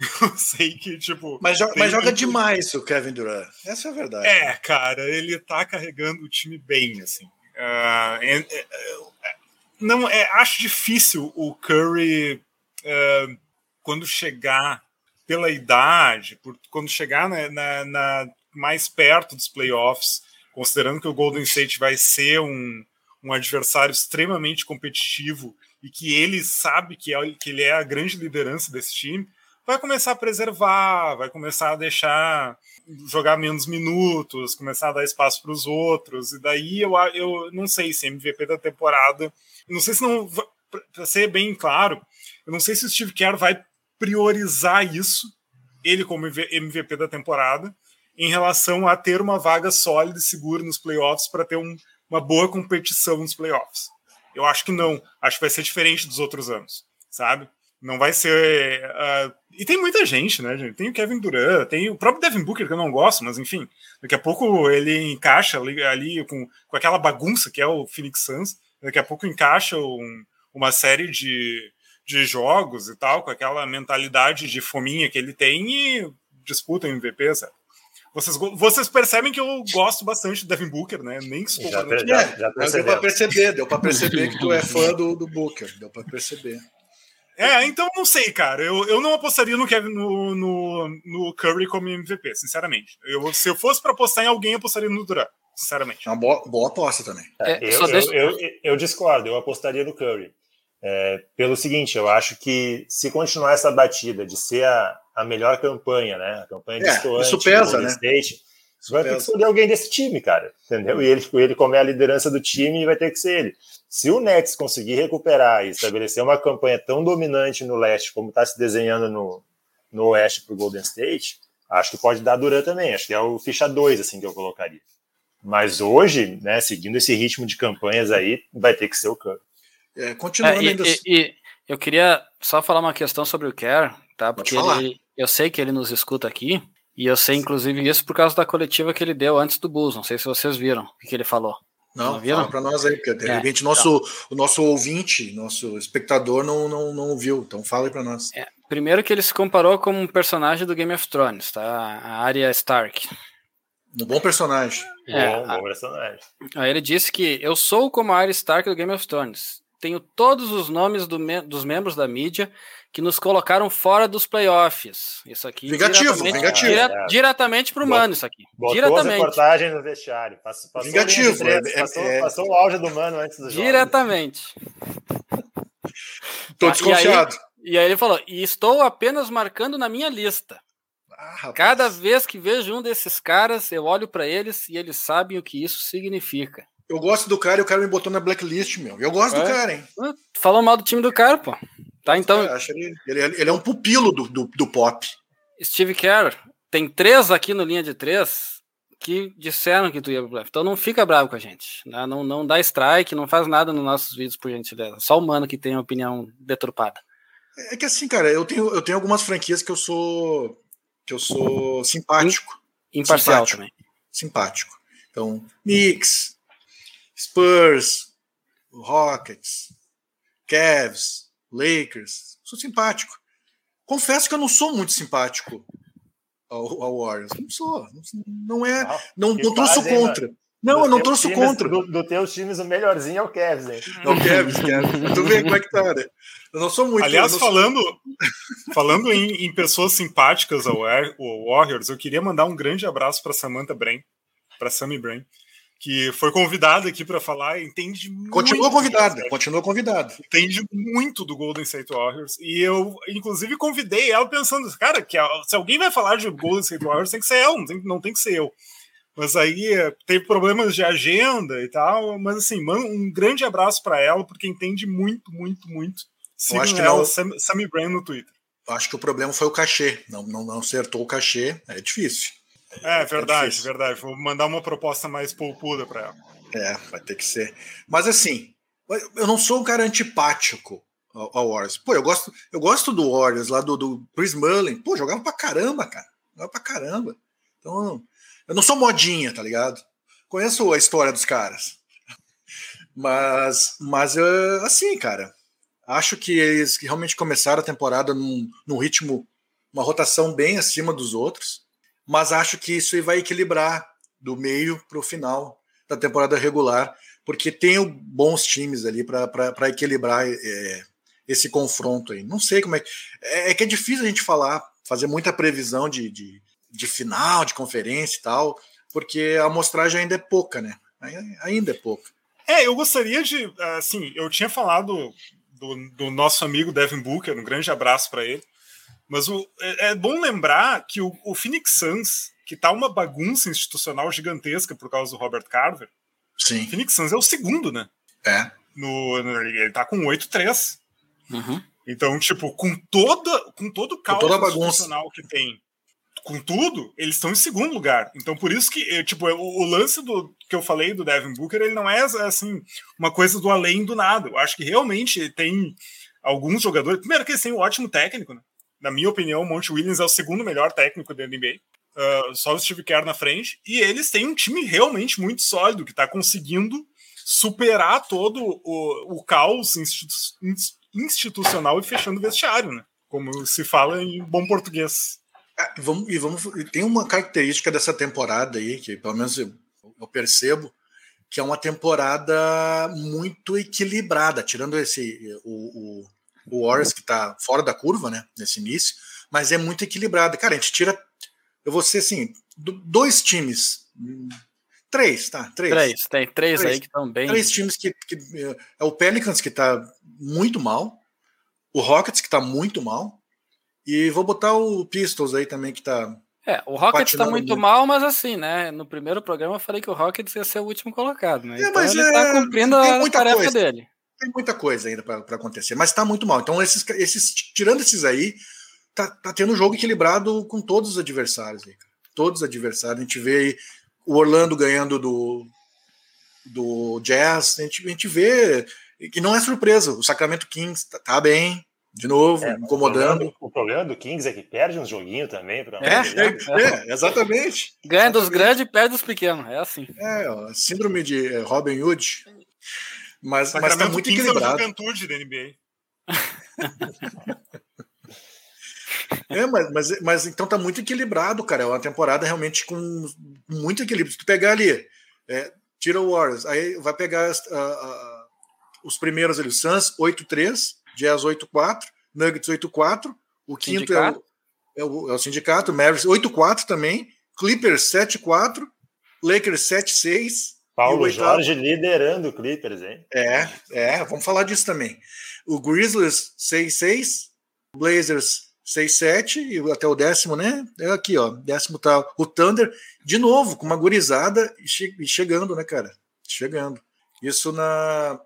Eu sei que, tipo. Mas, joga, mas joga demais o Kevin Durant. Essa é a verdade. É, cara, ele tá carregando o time bem, assim. Uh, é, é, não, é, acho difícil o Curry, uh, quando chegar pela idade, por, quando chegar na, na, na, mais perto dos playoffs, considerando que o Golden State vai ser um um adversário extremamente competitivo e que ele sabe que, é, que ele é a grande liderança desse time, vai começar a preservar, vai começar a deixar jogar menos minutos, começar a dar espaço para os outros. E daí eu, eu não sei se MVP da temporada. Não sei se não. Para ser bem claro, eu não sei se o Steve Kerr vai priorizar isso, ele como MVP da temporada, em relação a ter uma vaga sólida e segura nos playoffs para ter um, uma boa competição nos playoffs. Eu acho que não. Acho que vai ser diferente dos outros anos, sabe? Não vai ser. Uh, e tem muita gente, né, gente? Tem o Kevin Durant, tem o próprio Devin Booker, que eu não gosto, mas enfim. Daqui a pouco ele encaixa ali, ali com, com aquela bagunça que é o Phoenix Suns. Daqui a pouco encaixa um, uma série de, de jogos e tal, com aquela mentalidade de fominha que ele tem e disputa MVP, sabe? Vocês, vocês percebem que eu gosto bastante do Devin Booker, né? Nem se já, já, já Deu para perceber, deu para perceber que tu é fã do, do Booker, deu para perceber. É, então não sei, cara. Eu, eu não apostaria no Kevin no, no, no Curry como MVP, sinceramente. Eu, se eu fosse para apostar em alguém, eu apostaria no Durant, sinceramente. É uma boa, boa aposta também. É, eu, deixa... eu, eu, eu, discordo, eu apostaria no Curry. É, pelo seguinte, eu acho que se continuar essa batida de ser a, a melhor campanha, né? A campanha de é, isso pesa, né? State, você vai ter que escolher alguém desse time, cara. Entendeu? E ele, ele como é a liderança do time, vai ter que ser ele. Se o Nets conseguir recuperar e estabelecer uma campanha tão dominante no leste como está se desenhando no, no oeste para o Golden State, acho que pode dar Duran também. Acho que é o ficha 2 assim, que eu colocaria. Mas hoje, né, seguindo esse ritmo de campanhas aí, vai ter que ser o Curry. É, continuando é, e, ainda... e, e, eu queria só falar uma questão sobre o Kerr, tá? Porque ele, eu sei que ele nos escuta aqui, e eu sei inclusive isso por causa da coletiva que ele deu antes do Bulls. Não sei se vocês viram o que ele falou. Não, não fala para nós aí, porque de é, repente nosso, então. o nosso ouvinte, nosso espectador não, não, não viu, então fala aí para nós. É, primeiro que ele se comparou com um personagem do Game of Thrones, tá? A Arya Stark. Um bom personagem. É, bom, bom personagem. Aí ele disse que eu sou como a Arya Stark do Game of Thrones. Tenho todos os nomes do me dos membros da mídia que nos colocaram fora dos playoffs. Isso aqui. Vingativo, diretamente, vingativo. Dire, é. Diretamente para o Mano, isso aqui. Botou diretamente. reportagem no vestiário. Passou, passou vingativo. Três, é, passou, é, passou, o auge do Mano antes do jogo. Diretamente. Tô desconfiado. E aí, e aí ele falou: e estou apenas marcando na minha lista. Ah, Cada vez que vejo um desses caras, eu olho para eles e eles sabem o que isso significa. Eu gosto do cara e o cara me botou na blacklist, meu. Eu gosto é. do cara, hein? Falou mal do time do cara, pô. Tá, então. Ele, ele, ele, é um pupilo do, do, do, pop. Steve Kerr, tem três aqui no linha de três que disseram que tu ia pro playoff. Então não fica bravo com a gente. Né? Não, não dá strike, não faz nada nos nossos vídeos, por gentileza. Só o mano que tem a opinião deturpada. É que assim, cara, eu tenho, eu tenho algumas franquias que eu sou. que eu sou simpático. Imparcial simpático, também. Simpático. Então, Knicks, Spurs, Rockets, Cavs, Lakers. Sou simpático. Confesso que eu não sou muito simpático ao, ao Warriors. Não sou. Não é. Não, não trouxe o contra. Não, do eu não trouxe o contra. Do, do teus times, o melhorzinho é o Cavs, hein? É o Cavs, Cavs. Tu vê como é que tá, né? Eu não sou muito. Aliás, falando, falando em, em, pessoas simpáticas ao, ao Warriors, eu queria mandar um grande abraço para Samantha Brain, para Sammy Brain, que foi convidada aqui para falar, entende muito. Continua convidada, continua convidada. Entende muito do Golden State Warriors. E eu, inclusive, convidei ela pensando, cara, que se alguém vai falar de Golden State Warriors, tem que ser ela, não tem, não tem que ser eu. Mas aí teve problemas de agenda e tal. Mas assim, um grande abraço para ela, porque entende muito, muito, muito. Sigam acho que ela, não... Sammy Brand no Twitter. Acho que o problema foi o cachê. Não, não, não acertou o cachê, é difícil. É, verdade, é verdade. Vou mandar uma proposta mais poupuda para ela. É, vai ter que ser. Mas assim, eu não sou um cara antipático ao, ao Warriors. Pô, eu gosto, eu gosto do Warriors lá do, do Chris Mullin. Pô, jogava pra caramba, cara. Jogava pra caramba. Então, eu não sou modinha, tá ligado? Conheço a história dos caras. Mas, mas assim, cara, acho que eles realmente começaram a temporada num, num ritmo, uma rotação bem acima dos outros mas acho que isso vai equilibrar do meio para o final da temporada regular, porque tem bons times ali para equilibrar é, esse confronto aí. Não sei como é. É, é, que é difícil a gente falar, fazer muita previsão de, de, de final, de conferência e tal, porque a amostragem ainda é pouca, né? Ainda é pouca. É, eu gostaria de. Assim, eu tinha falado do, do nosso amigo Devin Booker, um grande abraço para ele Mas o, é, é bom lembrar que o, o Phoenix Suns, que tá uma bagunça institucional gigantesca por causa do Robert Carver, Sim. Phoenix Suns é o segundo, né? É. No, no ele tá com 8-3. Uhum. Então, tipo, com toda com todo o caos toda a bagunça. institucional que tem, com tudo, eles estão em segundo lugar. Então, por isso que, eh, tipo, o, o lance do que eu falei do Devin Booker, ele não é assim uma coisa do além do nada. Eu acho que realmente tem alguns jogadores. Primeiro que eles têm um ótimo técnico, né? Na minha opinião, o Monte Williams é o segundo melhor técnico da NBA. Uh, só o Steve Kerr na frente. E eles têm um time realmente muito sólido, que está conseguindo superar todo o, o caos institu institucional e fechando o vestiário, né? Como se fala em bom português. É, vamos, e vamos, tem uma característica dessa temporada aí, que pelo menos eu, eu percebo, que é uma temporada muito equilibrada, tirando esse o, o, o Warriors que está fora da curva, né, nesse início, mas é muito equilibrada. Cara, a gente tira, eu vou ser assim, dois times, três, tá? Três. Três, tem três, três aí que estão bem. Três times que, que é o Pelicans que está muito mal, o Rockets que está muito mal, e vou botar o Pistols aí também que está é, o Rockets tá muito, muito, mal, mas assim, né? No primeiro programa eu falei que o Rockets ia ser o último colocado, né? É, então ele é, tá cumprindo a tarefa coisa. dele. Tem muita coisa ainda para acontecer, mas tá muito mal. Então, esses, esses tirando esses aí, tá, tá tendo um jogo equilibrado com todos os adversários aí, Todos os adversários. A gente vê aí o Orlando ganhando do, do Jazz, a gente, a gente vê que não é surpresa. O Sacramento Kings tá, tá bem, de novo, é, incomodando. O problema, o problema, do Kings é que perde uns joguinhos também. Pra é, é, é, exatamente. Ganha dos grandes e perde dos pequenos, é assim. É, ó, síndrome de eh, Robin Hood. Mas, mas tá muito equilibrado. É juventude da NBA. é, mas, mas, mas então tá muito equilibrado, cara. É uma temporada realmente com muito equilíbrio. Se tu pegar ali, é, tira o Warriors, aí vai pegar uh, uh, os primeiros ali, o Suns, 8-3 Jazz 8-4, Nuggets 8-4, o quinto é o, é o, é o, sindicato, Mavericks 8-4 também, Clippers 7-4, Lakers 7-6. Paulo Jorge liderando o Clippers, hein? É, é, vamos falar disso também. O Grizzlies 6-6, Blazers 6-7 e até o décimo, né? É aqui, ó. Décimo tá o Thunder, de novo, com uma gurizada e, che chegando, né, cara? Chegando. Isso na.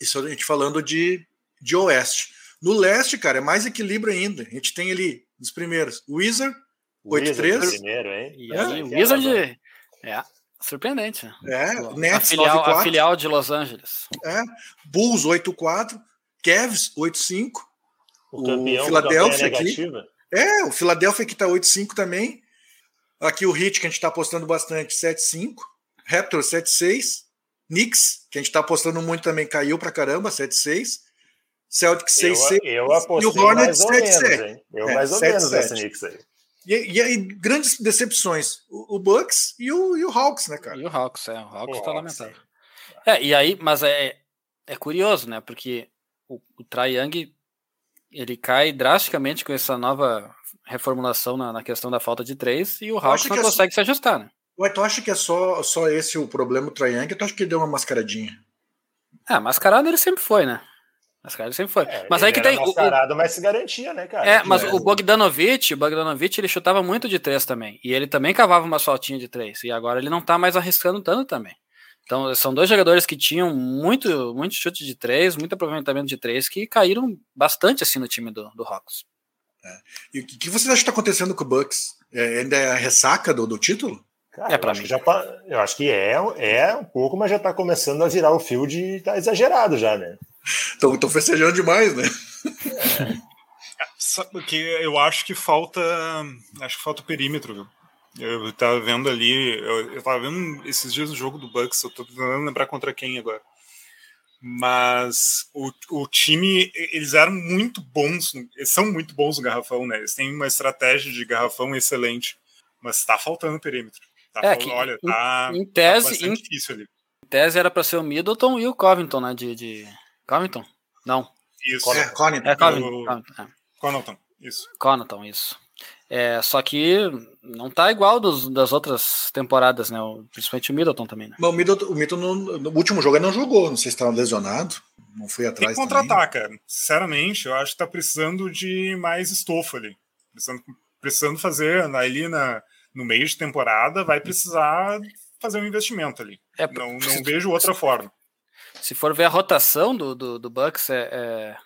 Isso a gente falando de de oeste. No leste, cara, é mais equilíbrio ainda. A gente tem ali nos primeiros Wizard, 8-3. Primeiro, hein? E aí, é, Wizard. É, surpreendente. É, Nets, a filial, a filial de Los Angeles. É, Bulls 8-4, Cavs 8-5. O, o campeão, Philadelphia aqui. É, o Philadelphia que tá 8-5 também. Aqui o Heat, que a gente tá apostando bastante, 7-5. Raptors 7-6. Knicks, que a gente tá apostando muito também, caiu pra caramba, 7-6. Celtic 6 eu, eu apostei e o Hornets 7 7 Eu é, mais ou 7, menos 7. nessa Knicks aí. E, e aí, grandes decepções. O, o, Bucks e o, e o Hawks, né, cara? E o Hawks, é. O Hawks o tá lamentável. É, e aí, mas é, é curioso, né? Porque o, o Trae Young ele cai drasticamente com essa nova reformulação na, na questão da falta de três e o Hawks não é consegue só... se ajustar, né? Ué, tu acha que é só, só esse o problema do Trae Young? Tu acha que ele deu uma mascaradinha? Ah, mascarado ele sempre foi, né? Mascarado sempre foi. É, mas aí que tem. Mascarado, o, mas se garantia, né, cara? É, mas é. o Bogdanovich, o Bogdanovich, ele chutava muito de três também. E ele também cavava uma soltinha de três. E agora ele não tá mais arriscando tanto também. Então, são dois jogadores que tinham muito, muito chute de três, muito aproveitamento de três, que caíram bastante assim no time do, do Hawks. É. E o que você acha que está acontecendo com o Bucks? É, ainda é a ressaca do, do título? Cara, é para mim. Já eu acho que é, é um pouco, mas já está começando a virar o field e tá exagerado já, né? Estão festejando demais, né? É. que eu acho que falta. Acho que falta o perímetro, viu? Eu tava vendo ali. Eu, eu tava vendo esses dias o jogo do Bucks, eu tô tentando lembrar contra quem agora. Mas o, o time, eles eram muito bons, eles são muito bons no garrafão, né? Eles têm uma estratégia de garrafão excelente, mas tá faltando perímetro. Tá é, que, olha, tá, em, em tese, tá em, difícil ali. Em tese era para ser o Middleton e o Covington, né? De, de, Covington? Não. Isso. É, Connaughton. É Covington. É. Connaughton, isso. Connaughton, isso. É, só que não tá igual dos, das outras temporadas, né? Principalmente o Middleton também, né? Mas o Middleton, o Middleton no, no, último jogo ele não jogou, não sei se estava lesionado, não foi atrás. Tem que contratar, cara. Sinceramente, eu acho que tá precisando de mais estofo ali. Precisando, precisando fazer ali na, no meio de temporada, vai precisar fazer um investimento ali. É, não, não vejo outra forma. Se for ver a rotação do, do, do Bucks, é, é,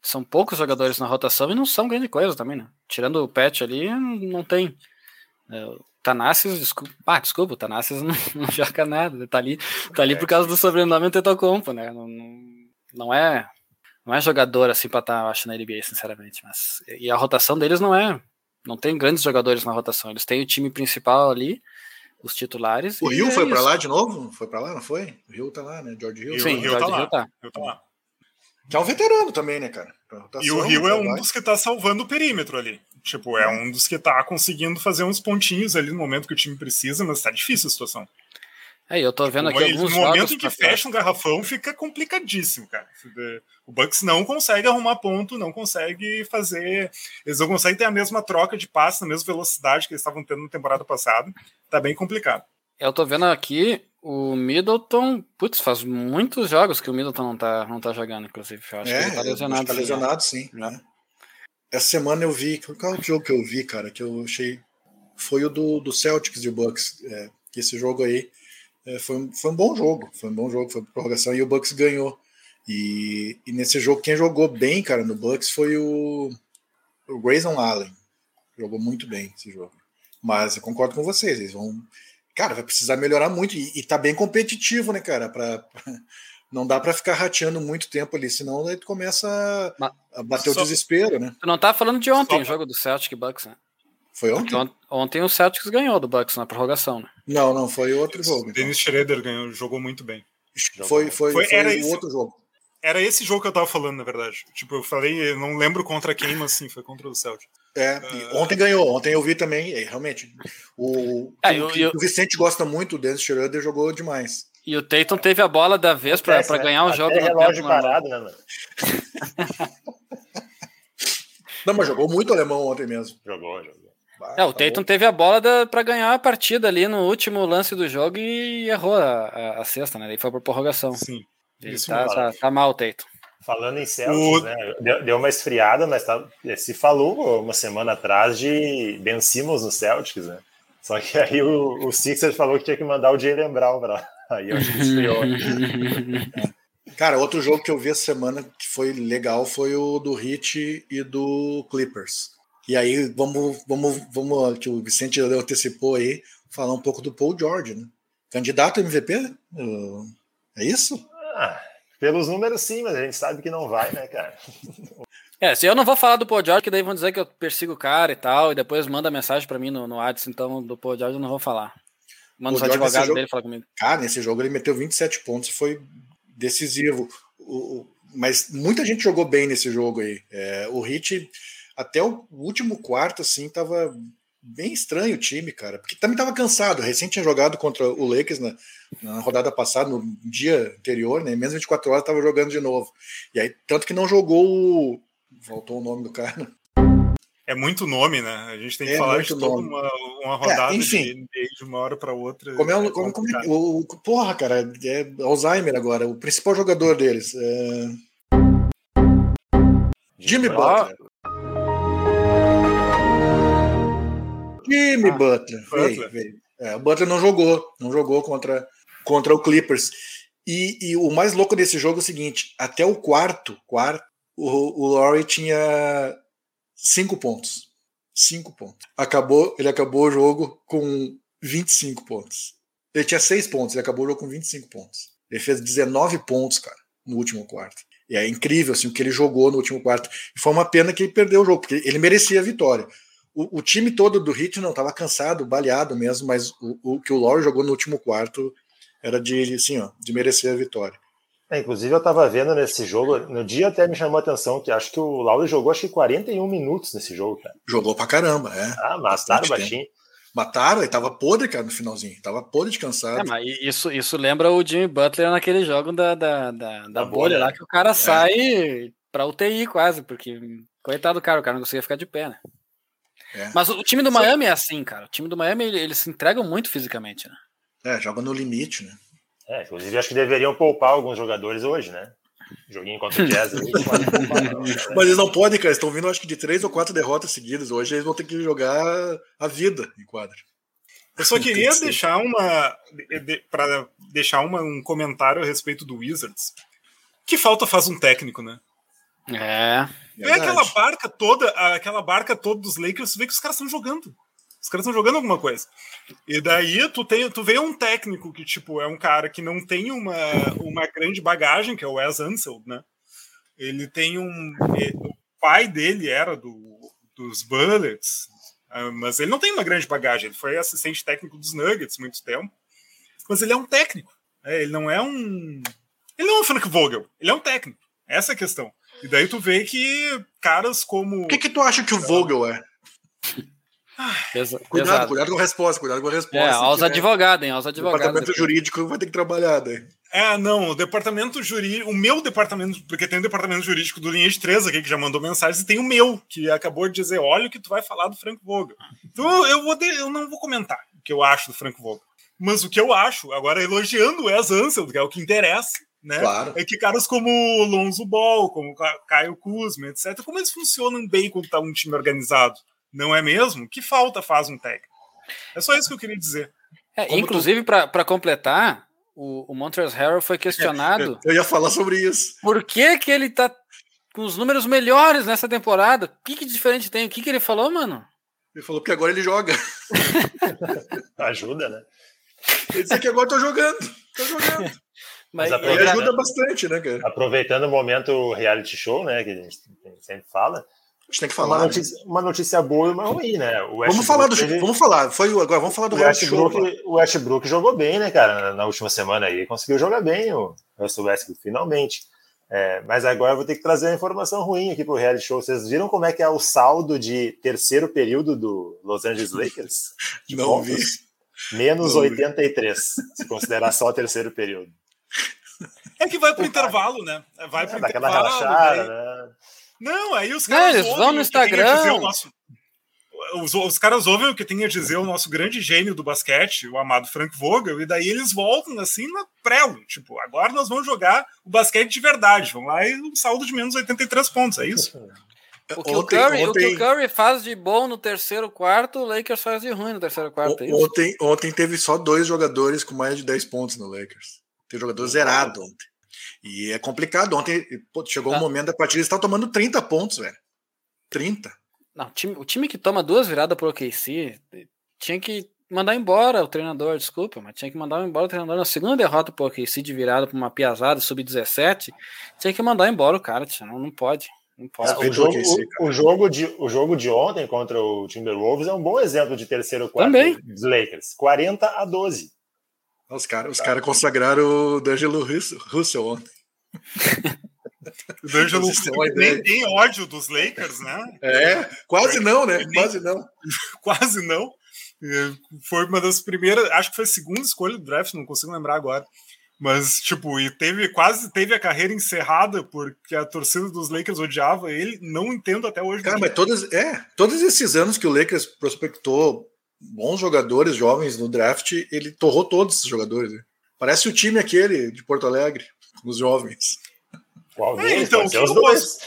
são poucos jogadores na rotação e não são grande coisa também, né? Tirando o Pet ali, não tem. É, o Tanassis, desculpa, ah, desculpa, o Tanassis não, não joga nada, tá ali, tá ali por causa do sobrenome Tetocompo, né? Não, não, não é não é jogador assim para estar, tá, acho, na NBA, sinceramente. Mas, e a rotação deles não é. Não tem grandes jogadores na rotação. Eles têm o time principal ali, os titulares. O Rio é foi para lá de novo? Foi para lá, não foi? O Rio tá lá, né? George Hill. Sim, o Rio, tá, lá. Tá. Rio tá lá. Que é um veterano também, né, cara? E o Rio é um dos que tá salvando o perímetro ali. Tipo, é um dos que tá conseguindo fazer uns pontinhos ali no momento que o time precisa, mas tá difícil a situação. É, eu tô vendo aqui alguns No momento em que fecha um garrafão, fica complicadíssimo, cara. O Bucks não consegue arrumar ponto, não consegue fazer. Eles não conseguem ter a mesma troca de passe, na mesma velocidade que eles estavam tendo na temporada passada. Tá bem complicado. Eu tô vendo aqui o Middleton. Putz, faz muitos jogos que o Middleton não tá, não tá jogando, inclusive. Eu acho é, que ele tá lesionado. Tá lesionado, sim. Né? Essa semana eu vi. Qual é o jogo que eu vi, cara? Que eu achei. Foi o do, do Celtics e o Bucks. É, esse jogo aí é, foi, foi um bom jogo, foi um bom jogo, foi prorrogação e o Bucks ganhou. E, e, nesse jogo, quem jogou bem, cara, no Bucks foi o, o Grayson Allen. Jogou muito bem esse jogo. Mas eu concordo com vocês, eles vão. Cara, vai precisar melhorar muito. E, e tá bem competitivo, né, cara? Pra, pra não dá para ficar rateando muito tempo ali, senão aí tu começa a, a bater Só, o desespero, né? Tu não tá falando de ontem, Só, o jogo do Celtic Bucks, né? Foi ontem? Ontem, ontem o Celtics ganhou do Bucks na prorrogação, né? Não, não, foi outro jogo. Então. Dennis Schroeder ganhou, jogou muito bem. Foi, foi, foi, foi era esse, outro jogo. Era esse jogo que eu tava falando, na verdade. Tipo, eu falei, eu não lembro contra quem, mas sim, foi contra o Celtics. É, uh... ontem ganhou, ontem eu vi também, realmente. O, é, eu, eu, o Vicente gosta muito, o Dennis Schroeder jogou demais. E o Tatum teve a bola da vez para é, ganhar o jogo. É relógio parado, né, mano? não, mas jogou muito alemão ontem mesmo. Jogou, jogou. É, o Tatum teve a bola para ganhar a partida ali no último lance do jogo e errou a, a, a cesta, né? Ele foi por prorrogação. Sim. Ele tá, tá, tá, mal o Tatum. Falando em Celtics, o... né? Deu, deu, uma esfriada, mas tá, se falou uma semana atrás de Ben Simmons no Celtics, né? Só que aí o, o Sixers falou que tinha que mandar o Jalen Brown pra lá. Aí eu acho que esfriou. Cara, outro jogo que eu vi essa semana que foi legal foi o do Heat e do Clippers. E aí, vamos, vamos, vamos, que o Vicente já antecipou aí, falar um pouco do Paul George, né? Candidato MVP? É isso? Ah, pelos números, sim, mas a gente sabe que não vai, né, cara? É, se eu não vou falar do Paul George, que daí vão dizer que eu persigo o cara e tal, e depois manda mensagem para mim no, no Ads, então do Paul George eu não vou falar. Manda os advogados dele falar comigo. Cara, nesse jogo ele meteu 27 pontos e foi decisivo. O, o, mas muita gente jogou bem nesse jogo aí. É, o Hit até o último quarto, assim, tava bem estranho o time, cara, porque também tava cansado. Recém tinha jogado contra o Lakers na, na rodada passada, no dia anterior, né? Menos 24 horas tava jogando de novo. E aí, tanto que não jogou o. Voltou o nome do cara. É muito nome, né? A gente tem que é falar de toda uma, uma, rodada é, enfim, de, de, uma hora para outra. Como é, é como, como é, o, porra, cara, é Alzheimer agora. O principal jogador deles. É... Jimmy Butler. Jimmy ah, Butler. Butler. Veio, veio. É, o Butler não jogou, não jogou contra, contra o Clippers. E, e, o mais louco desse jogo é o seguinte: até o quarto, quarto o, o Laurie tinha cinco pontos. Cinco pontos. Acabou, ele acabou o jogo com 25 pontos. Ele tinha seis pontos, ele acabou o jogo com 25 pontos. Ele fez 19 pontos, cara, no último quarto. E é incrível assim, o que ele jogou no último quarto. E foi uma pena que ele perdeu o jogo, porque ele merecia a vitória o, o, time todo do Heat não estava cansado, baleado mesmo, mas o, o, que o Lowry jogou no último quarto era de, assim, ó, de merecer a vitória. É, inclusive eu estava vendo nesse jogo, no dia até me chamou a atenção que acho que o Lowry jogou acho que 41 minutos nesse jogo, cara. Jogou pra caramba, é. Ah, mataram baixinho. Mataram, ele tava podre, cara, no finalzinho. Tava podre de cansado. É, mas isso, isso lembra o Jimmy Butler naquele jogo da, da, da, da, da bolha, bolha lá, que o cara é. sai pra UTI quase, porque coitado do cara, o cara não conseguia ficar de pé, né? É. Mas o time do Miami é assim, cara. O time do Miami, eles se entregam muito fisicamente, né? É, joga no limite, né? É, inclusive acho que deveriam poupar alguns jogadores hoje, né? Joguinho contra o Jazz. Mas eles não podem, cara. Estão vindo, acho que, de três ou quatro derrotas seguidas. Hoje eles vão ter que jogar a vida em quadra. Eu só queria deixar uma. para deixar uma, um comentário a respeito do Wizards. Que falta faz um técnico, né? É. Vê aquela barca toda, aquela barca toda dos Lakers, vê que os caras estão jogando. Os caras estão jogando alguma coisa. E daí tu, tem, tu vê um técnico que, tipo, é um cara que não tem uma, uma grande bagagem, que é o Wes Anseld, né? Ele tem um. Ele, o pai dele era do, dos Bullets, ah, mas ele não tem uma grande bagagem. Ele foi assistente técnico dos Nuggets muito tempo. Mas ele é um técnico. É, ele não é um. Ele não é um Frank Vogel. Ele é um técnico. Essa é a questão. E daí tu vê que caras como. O que, que tu acha que o Vogel é? cuidado, cuidado com a resposta, cuidado com a resposta. É, aos é advogados, hein? Aos advogados. O departamento aqui. jurídico vai ter que trabalhar daí. É, não, o departamento jurídico, o meu departamento, porque tem o departamento jurídico do Linha de 3 aqui que já mandou mensagens, e tem o meu, que acabou de dizer: olha o que tu vai falar do Franco Vogel. Então eu, vou de, eu não vou comentar o que eu acho do Franco Vogel. Mas o que eu acho, agora elogiando o Wes Ansel, que é o que interessa, né? Claro. É que caras como Lonzo Ball, como Caio Kuzma, etc., como eles funcionam bem quando tá um time organizado, não é mesmo? Que falta faz um técnico? É só isso que eu queria dizer. É, inclusive, tu... para completar, o, o Montrezl Harrell foi questionado. É, eu ia falar sobre isso. Por que, que ele tá com os números melhores nessa temporada? O que, que diferente tem? O que, que ele falou, mano? Ele falou que agora ele joga. Ajuda, né? Ele disse que agora tô jogando. Tô jogando. Mas, Mas ajuda bastante, né, cara? Aproveitando o momento reality show, né, que a gente sempre fala. A gente tem que falar. Uma notícia, uma notícia boa e uma ruim, né? vamos falar do teve... Vamos falar. Foi agora, vamos falar do o Westbrook, show, o Westbrook jogou bem, né, cara, na última semana aí. Conseguiu jogar bem o Russell Westbrook, finalmente. É, mas agora eu vou ter que trazer uma informação ruim aqui pro reality show. Vocês viram como é que é o saldo de terceiro período do Los Angeles Lakers? Não pontos? vi. Menos Não 83, vi. se considerar só o terceiro período. É que vai pro intervalo, né? Vai pro é, intervalo. Relaxada, né? Não, aí os caras. Não, eles vão no Instagram. Nosso... Os, os, caras ouvem o que tem a dizer o nosso grande gênio do basquete, o amado Frank Vogel, e daí eles voltam assim na prelo. Tipo, agora nós vamos jogar o basquete de verdade. Vão lá e um saldo de menos 83 pontos, é isso? O que, ontem, o, Curry, ontem... o que o Curry faz de bom no terceiro quarto, o Lakers faz de ruim no terceiro quarto. É ontem, ontem teve só dois jogadores com mais de 10 pontos no Lakers. Tem jogador zerado ontem. E é complicado. Ontem pô, chegou o ah. um momento da partida, eles estavam tomando 30 pontos, velho. 30. Não, o time, o time que toma duas viradas pro OKC tinha que mandar embora o treinador, desculpa, mas tinha que mandar embora o treinador na segunda derrota pro OKC de virada pra uma piazada sub-17. Tinha que mandar embora o cara, não, não pode. Não pode. É, o, jogo, o, o, jogo de, o jogo de ontem contra o Timberwolves é um bom exemplo de terceiro quarto Também. dos Lakers. 40 a 12. Os caras os cara consagraram o D'Angelo Russell ontem. o D'Angelo nem tem ódio dos Lakers, né? É, quase não, né? Quase não. quase não. Foi uma das primeiras, acho que foi a segunda escolha do draft, não consigo lembrar agora. Mas, tipo, e teve quase teve a carreira encerrada porque a torcida dos Lakers odiava ele. Não entendo até hoje. Cara, mas todas, é, todos esses anos que o Lakers prospectou bons jogadores jovens no draft, ele torrou todos esses jogadores. Né? Parece o time aquele de Porto Alegre, os jovens. Qual é, então, o que eu posso...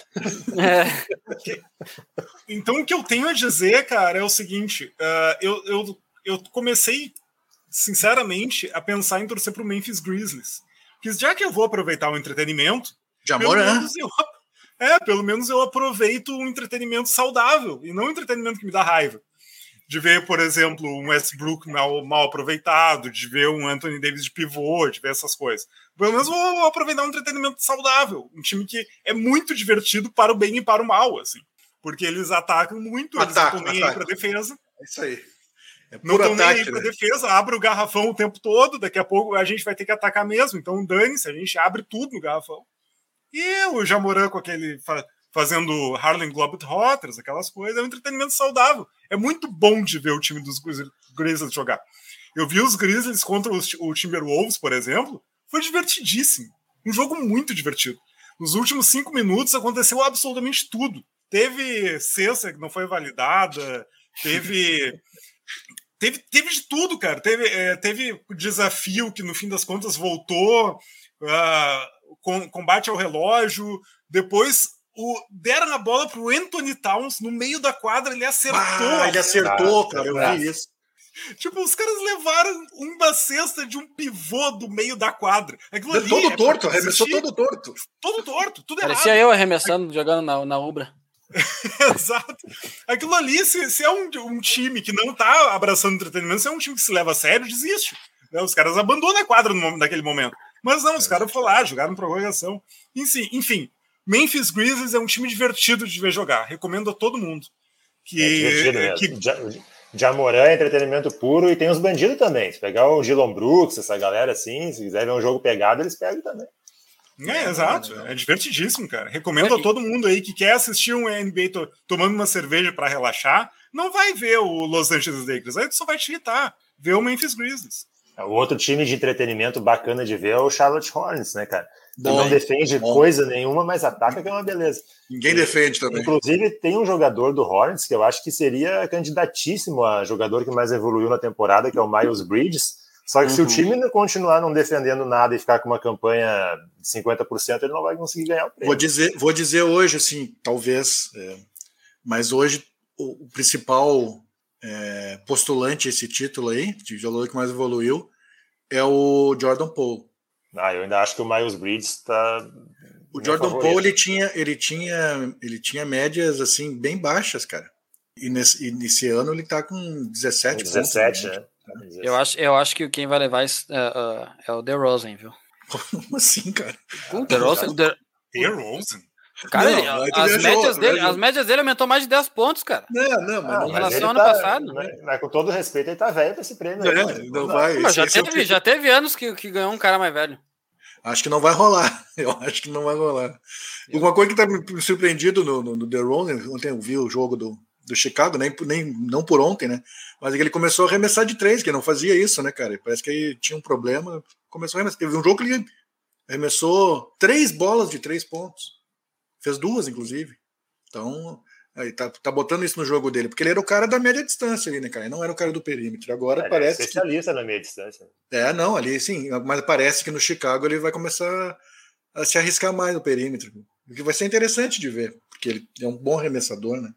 é. então, o que eu tenho a dizer, cara, é o seguinte: uh, eu, eu, eu comecei, sinceramente, a pensar em torcer para o Memphis Grizzlies. Porque já que eu vou aproveitar o entretenimento. De amor, né? Eu, é, pelo menos eu aproveito um entretenimento saudável e não um entretenimento que me dá raiva de ver, por exemplo, um Westbrook mal, mal aproveitado, de ver um Anthony Davis de pivô, de ver essas coisas. Pelo menos vou aproveitar um entretenimento saudável, um time que é muito divertido para o bem e para o mal, assim. Porque eles atacam muito, eles ataque, estão nem aí para defesa. É isso aí. É não estão nem aí para né? defesa, abre o garrafão o tempo todo, daqui a pouco a gente vai ter que atacar mesmo, então dane-se, a gente abre tudo no garrafão. E o Jamoran com aquele fazendo Harlem Globetrotters, aquelas coisas, é um entretenimento saudável. É muito bom de ver o time dos Grizzlies jogar. Eu vi os Grizzlies contra os, o Timberwolves, por exemplo, foi divertidíssimo. Um jogo muito divertido. Nos últimos cinco minutos aconteceu absolutamente tudo. Teve cesta que não foi validada, teve. teve, teve de tudo, cara. Teve, é, teve desafio que no fim das contas voltou. Uh, com, combate ao relógio, depois o, deram a bola pro Anthony Towns no meio da quadra, ele acertou. Ah, ele acertou, cara, eu vi isso. Tipo, os caras levaram uma cesta de um pivô do meio da quadra. Aquilo ali todo é torto, arremessou todo torto. Todo torto, tudo Parecia errado. eu arremessando, jogando na, na Ubra. Exato. Aquilo ali, se, se é um, um, time que não tá abraçando entretenimento, se é um time que se leva a sério, desiste. Né? Os caras abandonam a quadra no, naquele momento. Mas não, os é. caras foram lá, jogaram prorrogação. Enfim, enfim, Memphis Grizzlies é um time divertido de ver jogar. Recomendo a todo mundo. Que, é que... Jamoran é entretenimento puro e tem os bandidos também. Se pegar o Gilon Brooks, essa galera assim, se quiser ver um jogo pegado, eles pegam também. É, é exato. É divertidíssimo, cara. Recomendo a todo mundo aí que quer assistir um NBA to tomando uma cerveja para relaxar, não vai ver o Los Angeles Lakers, aí só vai te irritar. Ver o Memphis Grizzlies. O outro time de entretenimento bacana de ver é o Charlotte Hornets, né, cara? Bom, não defende bom. coisa nenhuma, mas ataca que é uma beleza. Ninguém defende também. Inclusive, tem um jogador do Hornets que eu acho que seria candidatíssimo a jogador que mais evoluiu na temporada, que é o Miles Bridges. Só que uhum. se o uhum. time continuar não defendendo nada e ficar com uma campanha de 50%, ele não vai conseguir ganhar o prêmio. Vou dizer, vou dizer hoje, assim, talvez, é, mas hoje o, o principal é, postulante esse título aí, de jogador que mais evoluiu, é o Jordan Poole. Ah, eu ainda acho que o Miles Bridges está. O Jordan Poole ele tinha, ele tinha, ele tinha médias assim bem baixas, cara. E nesse, e nesse ano ele está com 17 17, pontos. Né? né? Eu acho, eu acho que quem vai levar é, uh, é o DeRozan, viu? Como assim, cara? O DeRozan? Cara, não, ele, as, médias dele, as médias dele aumentou mais de 10 pontos, cara. Não, não, mas, ah, em relação ao ano tá, passado. Mas, mas, com todo respeito, ele tá velho pra esse prêmio. É, não, não, vai. Mas já, teve, é já teve anos que, que ganhou um cara mais velho. Acho que não vai rolar. Eu acho que não vai rolar. Uma coisa que tá me surpreendido no, no, no The Rolling, ontem eu vi o jogo do, do Chicago, nem, nem não por ontem, né? Mas é ele começou a arremessar de três, que não fazia isso, né, cara? Parece que aí tinha um problema, começou a arremessar. Teve um jogo que ele arremessou três bolas de três pontos. Fez duas, inclusive. Então, aí tá, tá botando isso no jogo dele, porque ele era o cara da média distância ali, né, cara? Ele não era o cara do perímetro. Agora é, parece. É especialista que... na média distância. É, não, ali sim, mas parece que no Chicago ele vai começar a se arriscar mais no perímetro. O que vai ser interessante de ver, porque ele é um bom arremessador, né?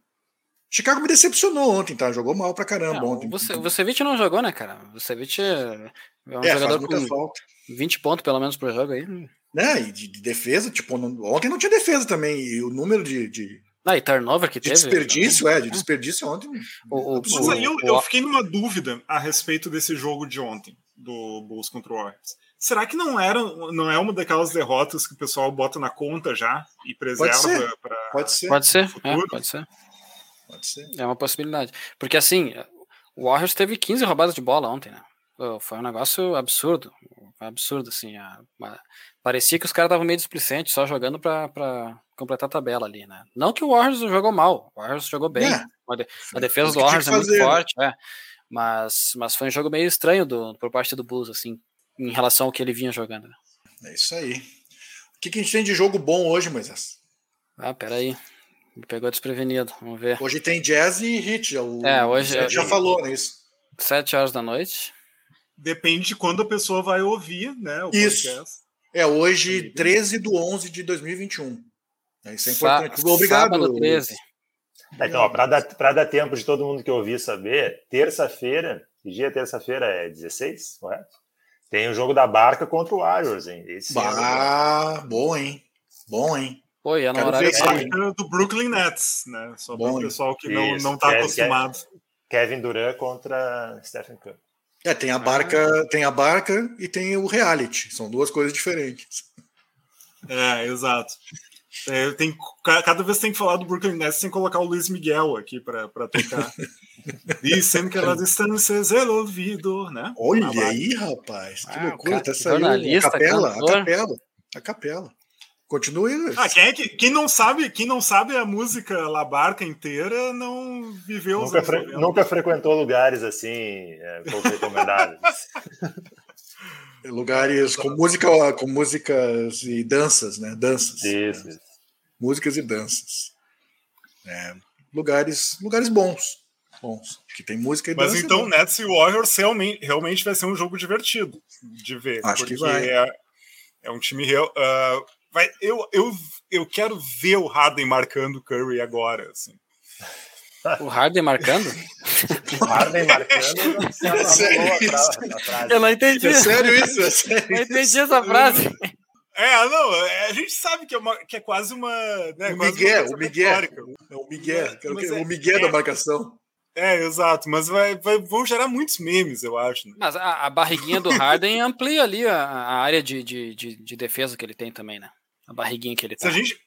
Chicago me decepcionou ontem, tá? Jogou mal pra caramba não, ontem. Você, Vucevic não jogou, né, cara? Vucevic é, é um é, jogador com falta. 20 pontos pelo menos por jogo aí. Né? E de, de defesa, tipo, não, ontem não tinha defesa também. E o número de. de ah, e turnover que de teve. Desperdício, é, de desperdício ontem. O, o, aí eu, eu fiquei numa dúvida a respeito desse jogo de ontem, do Bulls contra o Warriors. Será que não era, não é uma daquelas derrotas que o pessoal bota na conta já e preserva para Pode ser. Pode ser. É, pode ser. Pode ser. É uma possibilidade. Porque assim, o Warriors teve 15 roubadas de bola ontem, né? Foi um negócio absurdo. Absurdo, assim. A, a, parecia que os caras estavam meio displicentes, só jogando para completar a tabela ali, né? Não que o Warriors jogou mal, o Warriors jogou bem. É, a, defesa do Warriors é muito forte, é. Mas, mas foi um jogo meio estranho do, por parte do Bulls, assim, em relação ao que ele vinha jogando. Né? É isso aí. O que, que a gente tem de jogo bom hoje, Moisés? Ah, peraí. Me pegou desprevenido. Vamos ver. Hoje tem jazz e hit. O, é, hoje. O já falou nisso. Sete horas da noite. Depende de quando a pessoa vai ouvir, né? O Isso. Podcast. É hoje, 13 de 11 de 2021. É, isso é importante. Obrigado. Sábado 13. É, então, para dar, dar tempo de todo mundo que ouvir saber, terça-feira, que dia terça-feira é 16, correto? Tem o jogo da barca contra o Warriors, hein? Esse bah, é bom, hein? Bom, hein? Pô, e é no horário é do Brooklyn Nets, né? Só para o pessoal que não, não tá acostumado. Kevin Durant contra Stephen Curry. É, tem a barca, ah. tem a barca e tem o reality. São duas coisas diferentes. É, exato. É, tem, cada vez tem que falar do Brooklyn Nets sem colocar o Luiz Miguel aqui para tocar. Dizem que a distância é ouvido, né? Olha aí, rapaz, que ah, loucura, tá saindo a capela, a capela, a capela. Continue. Ah, quem, é que, quem, não sabe, quem não sabe a música La Barca inteira não viveu nunca, fre nunca frequentou lugares assim, é, pouco recomendados. lugares com música, com músicas e danças, né? Danças. Isso. Né? Músicas e danças. É, lugares, lugares bons, bons, que tem música e Mas dança. Mas então, Nets e Warriors realmente, realmente vai ser um jogo divertido de ver. Acho que vai. É, É um time real. Uh, vai, eu, eu, eu quero ver o Harden marcando o Curry agora. Assim. O Harden marcando? o Harden marcando. É sério isso? Eu não entendi. É sério isso? É sério eu entendi essa frase. É, não, é, a gente sabe que é, uma, que é quase uma. Né, o Miguel, o Miguel. É o Miguel, é, o Miguel é, da marcação. É, exato, mas vai, vai, vão gerar muitos memes, eu acho. Né? Mas a, a, barriguinha do Harden amplia ali a, a área de, de, de, de, defesa que ele tem também, né? A barriguinha que ele tem. Se a gente,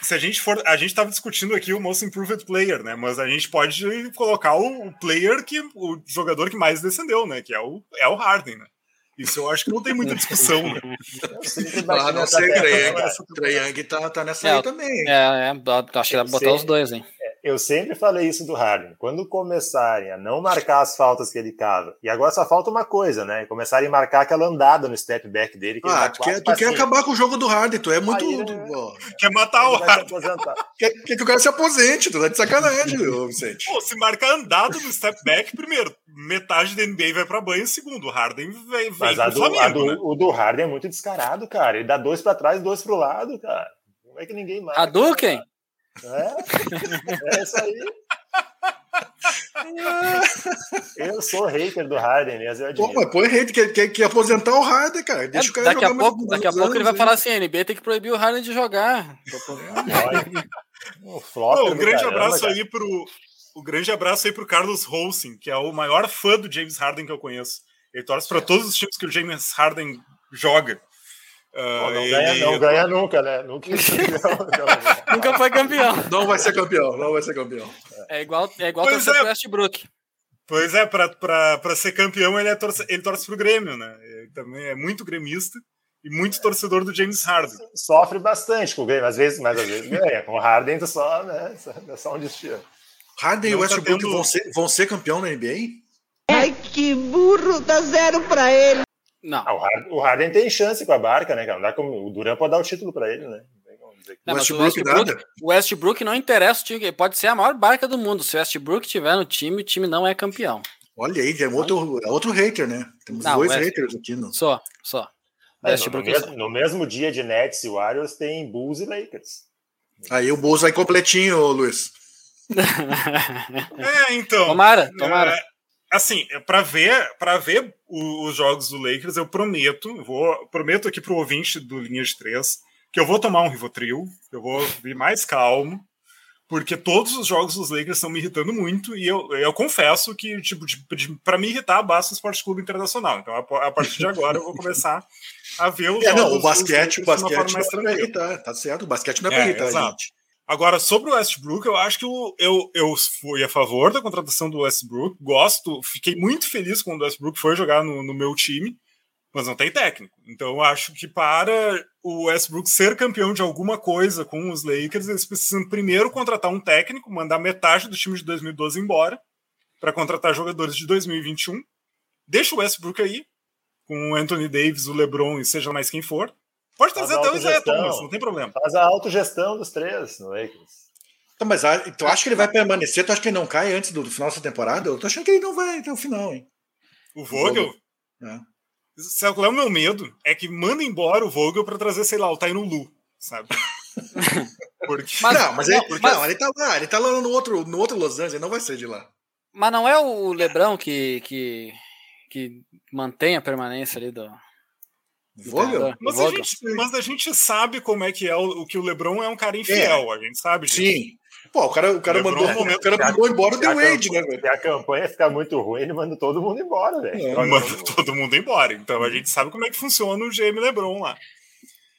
se a gente for. A gente estava discutindo aqui o Most Improved Player, né? Mas a gente pode colocar o, o, player que. o jogador que mais descendeu, né? Que é o, é o Harden, né? Isso eu acho que não tem muita discussão. Né? ah, não sei, Trae Young tá, tá nessa é, aí também. É, é, acho que dá pra botar os dois, hein? Eu sempre falei isso do Harden. Quando começarem a não marcar as faltas que ele cava, e agora só falta uma coisa, né? Começarem a marcar aquela andada no step back dele. Que ah, tu, quer, tu quer, acabar com o jogo do Harden, tu é muito. Aí, né? Quer matar o Harden. Quer, quer, que o cara se aposente, tu tá de sacanagem, Vicente. Pô, se marcar andada no step back, primeiro, metade da NBA vai pra banho, segundo, o Harden vem, vem Mas a do, Flamengo, a do, né? o do Harden é muito descarado, cara. Ele dá dois pra trás, dois pro lado, cara. Como é que ninguém marca? A do quem? É, é isso aí. Eu sou hater do Harden mesmo. Eu Pô, mas põe hater, quer, quer, quer aposentar o Harden, cara. Deixa é, o cara daqui a pouco, daqui a pouco ele vai falar assim: a NBA tem que proibir o Harden de jogar. um Pô, um grande caramba, abraço cara. aí pro. Um grande abraço aí pro Carlos Holsing, que é o maior fã do James Harden que eu conheço. Ele torce para todos os times que o James Harden joga. Uh, não, ganha, não ganha nunca, né? Nunca, nunca foi campeão. Não vai ser campeão, não vai ser campeão. É igual, é igual torcer é. pro Westbrook. Pois é, para ser campeão ele, é torce, ele torce pro Grêmio, né? Ele também é muito gremista e muito torcedor do James Harden. Sofre bastante com o Grêmio, às vezes, mas às vezes ganha. Com o Harden só, né? É só um destino. Harden e o Westbrook tá tendo... vão, ser, vão ser campeão na NBA? Ai, que burro, dá zero para ele. Não. Ah, o, Harden, tem chance com a barca, né? Não dá como, o Duran pode dar o título para ele, né? Não, o, Westbrook, Westbrook, o Westbrook não interessa o time, pode ser a maior barca do mundo. Se o Westbrook tiver no time, o time não é campeão. Olha aí, é outro, é outro hater, né? Temos não, dois West... haters aqui. No... Só, só. É, no, mesmo, no, mesmo, dia de Nets e Warriors tem Bulls e Lakers. Aí o Bulls vai completinho, Luiz. é, então. Tomara, tomara. É, assim, é para ver, para ver os jogos do Lakers, eu prometo, vou prometo aqui pro ouvinte do Linha de 3 que eu vou tomar um Rivotril, eu vou vir mais calmo, porque todos os jogos dos Lakers estão me irritando muito e eu, eu confesso que tipo para me irritar basta o Esporte Clube Internacional. Então a, a, partir de agora eu vou começar a ver os é, jogos. Não, o basquete, o basquete não é para irritar, tá certo? O basquete não é para é, irritar, exato. gente. Agora, sobre o Westbrook, eu acho que eu, eu, eu fui a favor da contratação do Westbrook. Gosto, fiquei muito feliz quando o Westbrook foi jogar no, no meu time, mas não tem técnico. Então, eu acho que para o Westbrook ser campeão de alguma coisa com os Lakers, eles precisam primeiro contratar um técnico, mandar metade do time de 2012 embora, para contratar jogadores de 2021. Deixa o Westbrook aí, com o Anthony Davis, o LeBron e seja mais quem for. Pode trazer até o Isaiah Thomas, não tem problema. Faz a autogestão dos três no Lakers. Então, mas ah, tu acha que ele vai permanecer? Tu acha que ele não cai antes do, do final dessa temporada? Eu tô achando que ele não vai até o final, hein? O Vogel? É. Sabe qual é o meu medo? É que manda embora o Vogel para trazer, sei lá, o Taino Lu, sabe? Porque... Mas, não, mas, ele, mas... Não, ele tá lá, ele tá lá no outro, no outro Los Angeles, ele não vai ser de lá. Mas não é o Lebrão que, que, que mantém a permanência ali do, Mas. A gente, mas a gente sabe como é que é o, que o Lebron é um cara infiel, é. a gente sabe disso. Sim. Pô, o cara, o cara mandou, momento, o cara mandou embora o The Wade, né, velho? Se a campanha ficar muito ruim, ele manda todo mundo embora, velho. É, manda todo mundo embora. Então a gente sabe como é que funciona o GM Lebron lá.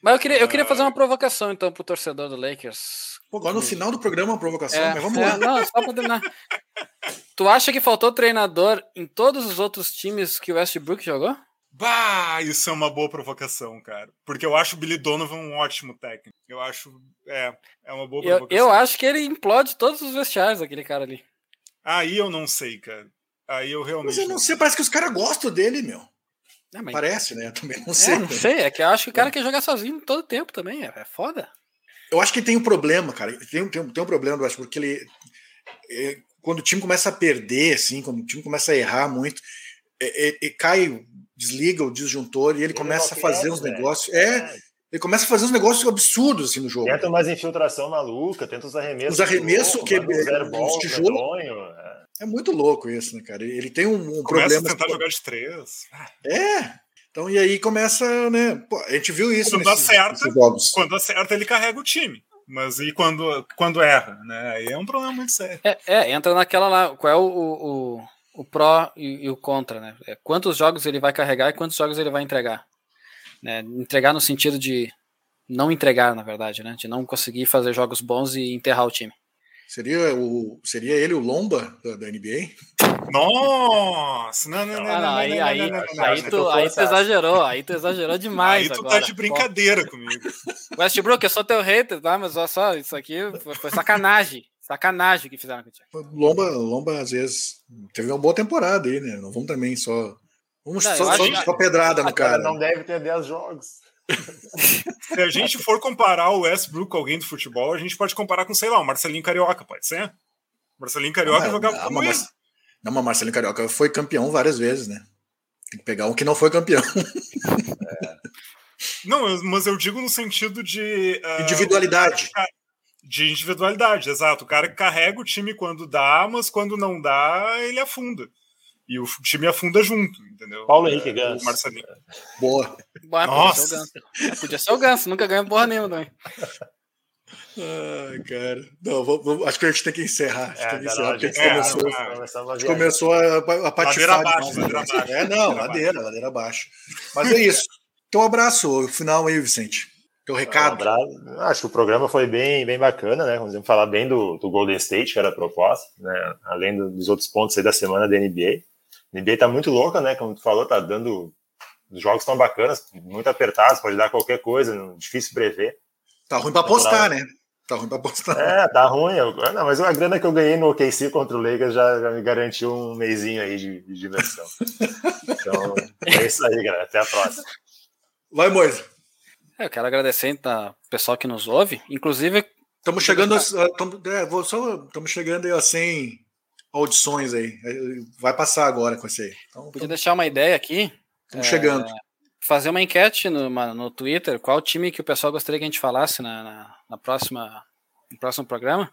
Mas eu queria, eu queria fazer uma provocação, então, pro torcedor do Lakers. Pô, agora no final do programa uma provocação, é, mas vamos é, lá. Não, só pra terminar. tu acha que faltou treinador em todos os outros times que o Westbrook jogou? Bah, isso é uma boa provocação, cara. Porque eu acho o Billy Donovan um ótimo técnico. Eu acho. É, é uma boa provocação. Eu, eu acho que ele implode todos os vestiários, aquele cara ali. Aí eu não sei, cara. Aí eu realmente. Mas eu não sei, parece que os caras gostam dele, meu. É, mas... Parece, né? Eu também não sei. É, não sei, é que eu acho que o cara é. quer jogar sozinho todo tempo também. É, é foda. Eu acho que tem um problema, cara. Tem, tem, tem um problema, eu acho, porque ele. É, quando o time começa a perder, assim, quando o time começa a errar muito, é, é, cai desliga o disjuntor e ele, ele começa a fazer uns negócios. É, é, ele começa a fazer uns negócios absurdos assim no jogo. Tenta mais infiltração maluca, tenta os arremessos. Os arremessos que é, os tijolo, é. é. muito louco isso, né, cara? Ele tem um, um começa problema. a tentar jogar de três. É. Então, e aí começa, né? Pô, a gente viu isso quando nesses, acerta, nesses Quando acerta, ele carrega o time. Mas e quando, quando erra, né? Aí é um problema muito sério. É, é entra naquela lá. Qual é o, o, o pró e, e, o contra, né? É, quantos jogos ele vai carregar e quantos jogos ele vai entregar. Né? Entregar no sentido de não entregar, na verdade, né? De não conseguir fazer jogos bons e enterrar o time. Seria, o, seria ele o Lomba da, da NBA? Nossa! Não, não, não, não, não, aí, aí, aí, tu, aí tu exagerou, aí tu exagerou demais. Aí tu agora. tá de brincadeira comigo. Westbrook, eu sou teu hater, tá? Mas olha só, isso aqui foi, foi sacanagem. Sacanagem que fizeram contigo. Lomba, Lomba, às vezes, teve uma boa temporada aí, né? Não vamos também só. Vamos não, só, só, só pedrada no cara. Não deve ter 10 jogos. Se a gente for comparar o Westbrook com alguém do futebol, a gente pode comparar com, sei lá, o Marcelinho Carioca, pode ser? Marcelinho Carioca não, jogava não, como mas, não, mas Marcelinho Carioca foi campeão várias vezes, né? Tem que pegar um que não foi campeão. É. Não, mas eu digo no sentido de. Uh, individualidade. De individualidade, exato. O cara que carrega o time quando dá, mas quando não dá, ele afunda. E o time afunda junto, entendeu? Paulo Henrique é, Ganso. Marcelinho. Boa. Boa Nossa. Podia ser o Ganso. Podia ser o Ganso, nunca ganhou porra nenhuma também. Ai, cara. Não, vou, vou, acho que a gente tem que encerrar. É, tem que encerrar, porque a gente é, começou, a, gente começou a, a patifar. Ladeira abaixo, ladeira abaixo. É, não, ladeira, ladeira abaixo. Mas é isso. Então, um abraço. O final aí, Vicente. Teu recado. Um acho que o programa foi bem, bem bacana, né? Vamos falar bem do, do Golden State, que era a proposta, né? Além dos outros pontos aí da semana da NBA. A NBA tá muito louca, né? Como tu falou, tá dando. Os jogos estão bacanas, muito apertados, pode dar qualquer coisa, difícil prever. Tá ruim para apostar, né? Tá ruim pra apostar. É, tá ruim. Eu, não, mas a grana que eu ganhei no OKC contra o Lakers já, já me garantiu um mêsinho aí de, de diversão. então, é isso aí, galera. Até a próxima. Vai, Moisa. É, eu quero agradecer ao pessoal que nos ouve. Inclusive. Estamos chegando. Estamos é, vou só, chegando aí a 100 audições aí. Vai passar agora com esse aí. Então, Podia deixar uma ideia aqui. Estamos é, chegando fazer uma enquete no, no Twitter, qual time que o pessoal gostaria que a gente falasse na, na, na próxima, no próximo programa.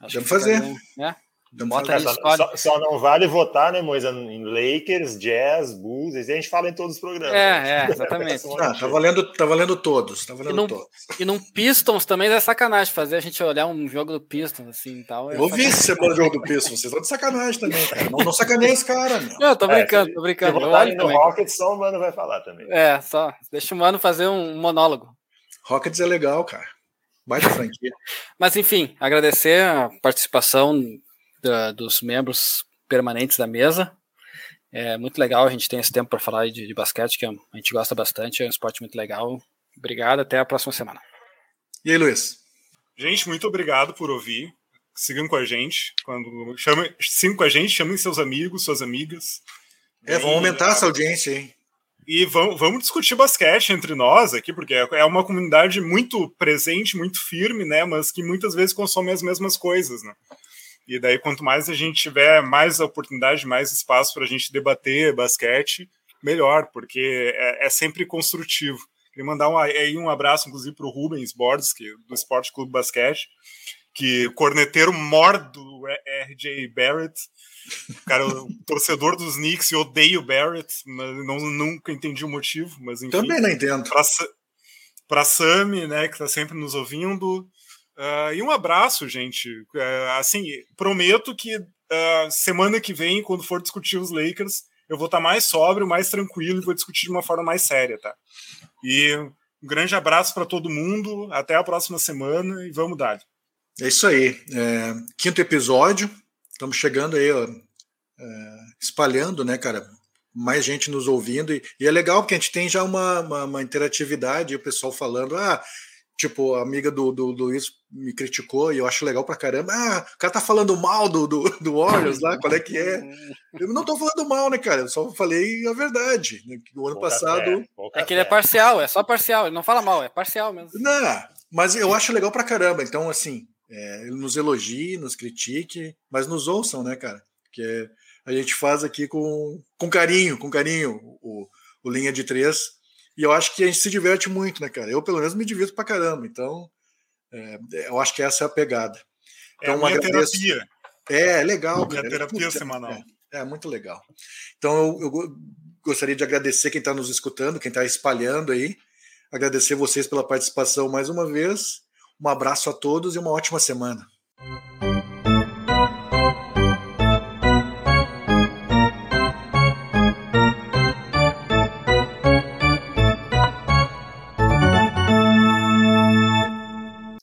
Acho fazer. É, Bota aí, só, só, não vale votar, né, Moisa, em Lakers, Jazz, Bulls, e a gente fala em todos os programas. É, é, exatamente. ah, tá, valendo, tá valendo todos, tá valendo e num, todos. E num Pistons também é sacanagem fazer a gente olhar um jogo do Pistons assim e tal. É eu vi esse semana jogo do Pistons, vocês estão de sacanagem também, cara. Não, não sacaneia esse cara, meu. Não, tô brincando, é, tô brincando. Se votarem no Rockets, só o Mano vai falar também. É, só. Deixa o Mano fazer um monólogo. Rockets é legal, cara. Baita franquia. Mas enfim, agradecer a participação da, dos membros permanentes da mesa. É muito legal a gente tem esse tempo para falar de, de, basquete, que a gente gosta bastante, é um esporte muito legal. Obrigado, até a próxima semana. E aí, Luiz? Gente, muito obrigado por ouvir. Sigam com a gente. Quando chamem, sigam com a gente, chamem seus amigos, suas amigas. É, vamos aumentar essa audiência, hein? E vamos, vamos discutir basquete entre nós aqui, porque é, é uma comunidade muito presente, muito firme, né? Mas que muitas vezes consome as mesmas coisas, né? E daí, quanto mais a gente tiver mais oportunidade, mais espaço para a gente debater basquete, melhor, porque é, é sempre construtivo. Queria mandar um, aí um abraço, inclusive, para o Rubens Borges, que, do Esporte Clube Basquete, que corneteiro mor do RJ Barrett, cara, o torcedor dos Knicks, e odeio o Barrett, mas não, nunca entendi o motivo, mas enfim. Também não entendo. Para Sami, né, que está sempre nos ouvindo, Uh, e um abraço, gente. Uh, assim, prometo que uh, semana que vem, quando for discutir os Lakers, eu vou estar mais sóbrio, mais tranquilo e vou discutir de uma forma mais séria, tá? E um grande abraço para todo mundo. Até a próxima semana e vamos dar. É isso aí. É, quinto episódio. Estamos chegando aí, ó, é, espalhando, né, cara? Mais gente nos ouvindo. E, e, é legal porque a gente tem já uma, uma, uma interatividade, o pessoal falando, ah Tipo, a amiga do, do, Luiz me criticou e eu acho legal pra caramba. Ah, o cara tá falando mal do, do, do Warriors lá, qual é que é? Eu não tô falando mal, né, cara? Eu só falei a verdade. Né? O ano passado. é que ele é parcial, é só parcial, ele não fala mal, é parcial mesmo. Não, mas eu acho legal pra caramba. Então, assim, é, ele nos elogie, nos critique, mas nos ouçam, né, cara? Que a gente faz aqui com, com carinho, com carinho o, o Linha de Três. E eu acho que a gente se diverte muito, né, cara? Eu, pelo menos, me divirto pra caramba. Então, é, eu acho que essa é a pegada. Então, é então, minha agradeço. terapia. É, legal. Minha cara. terapia é, semanal. É, é, muito legal. Então, eu, eu gostaria de agradecer quem está nos escutando, quem está espalhando aí. Agradecer vocês pela participação mais uma vez. Um abraço a todos e uma ótima semana.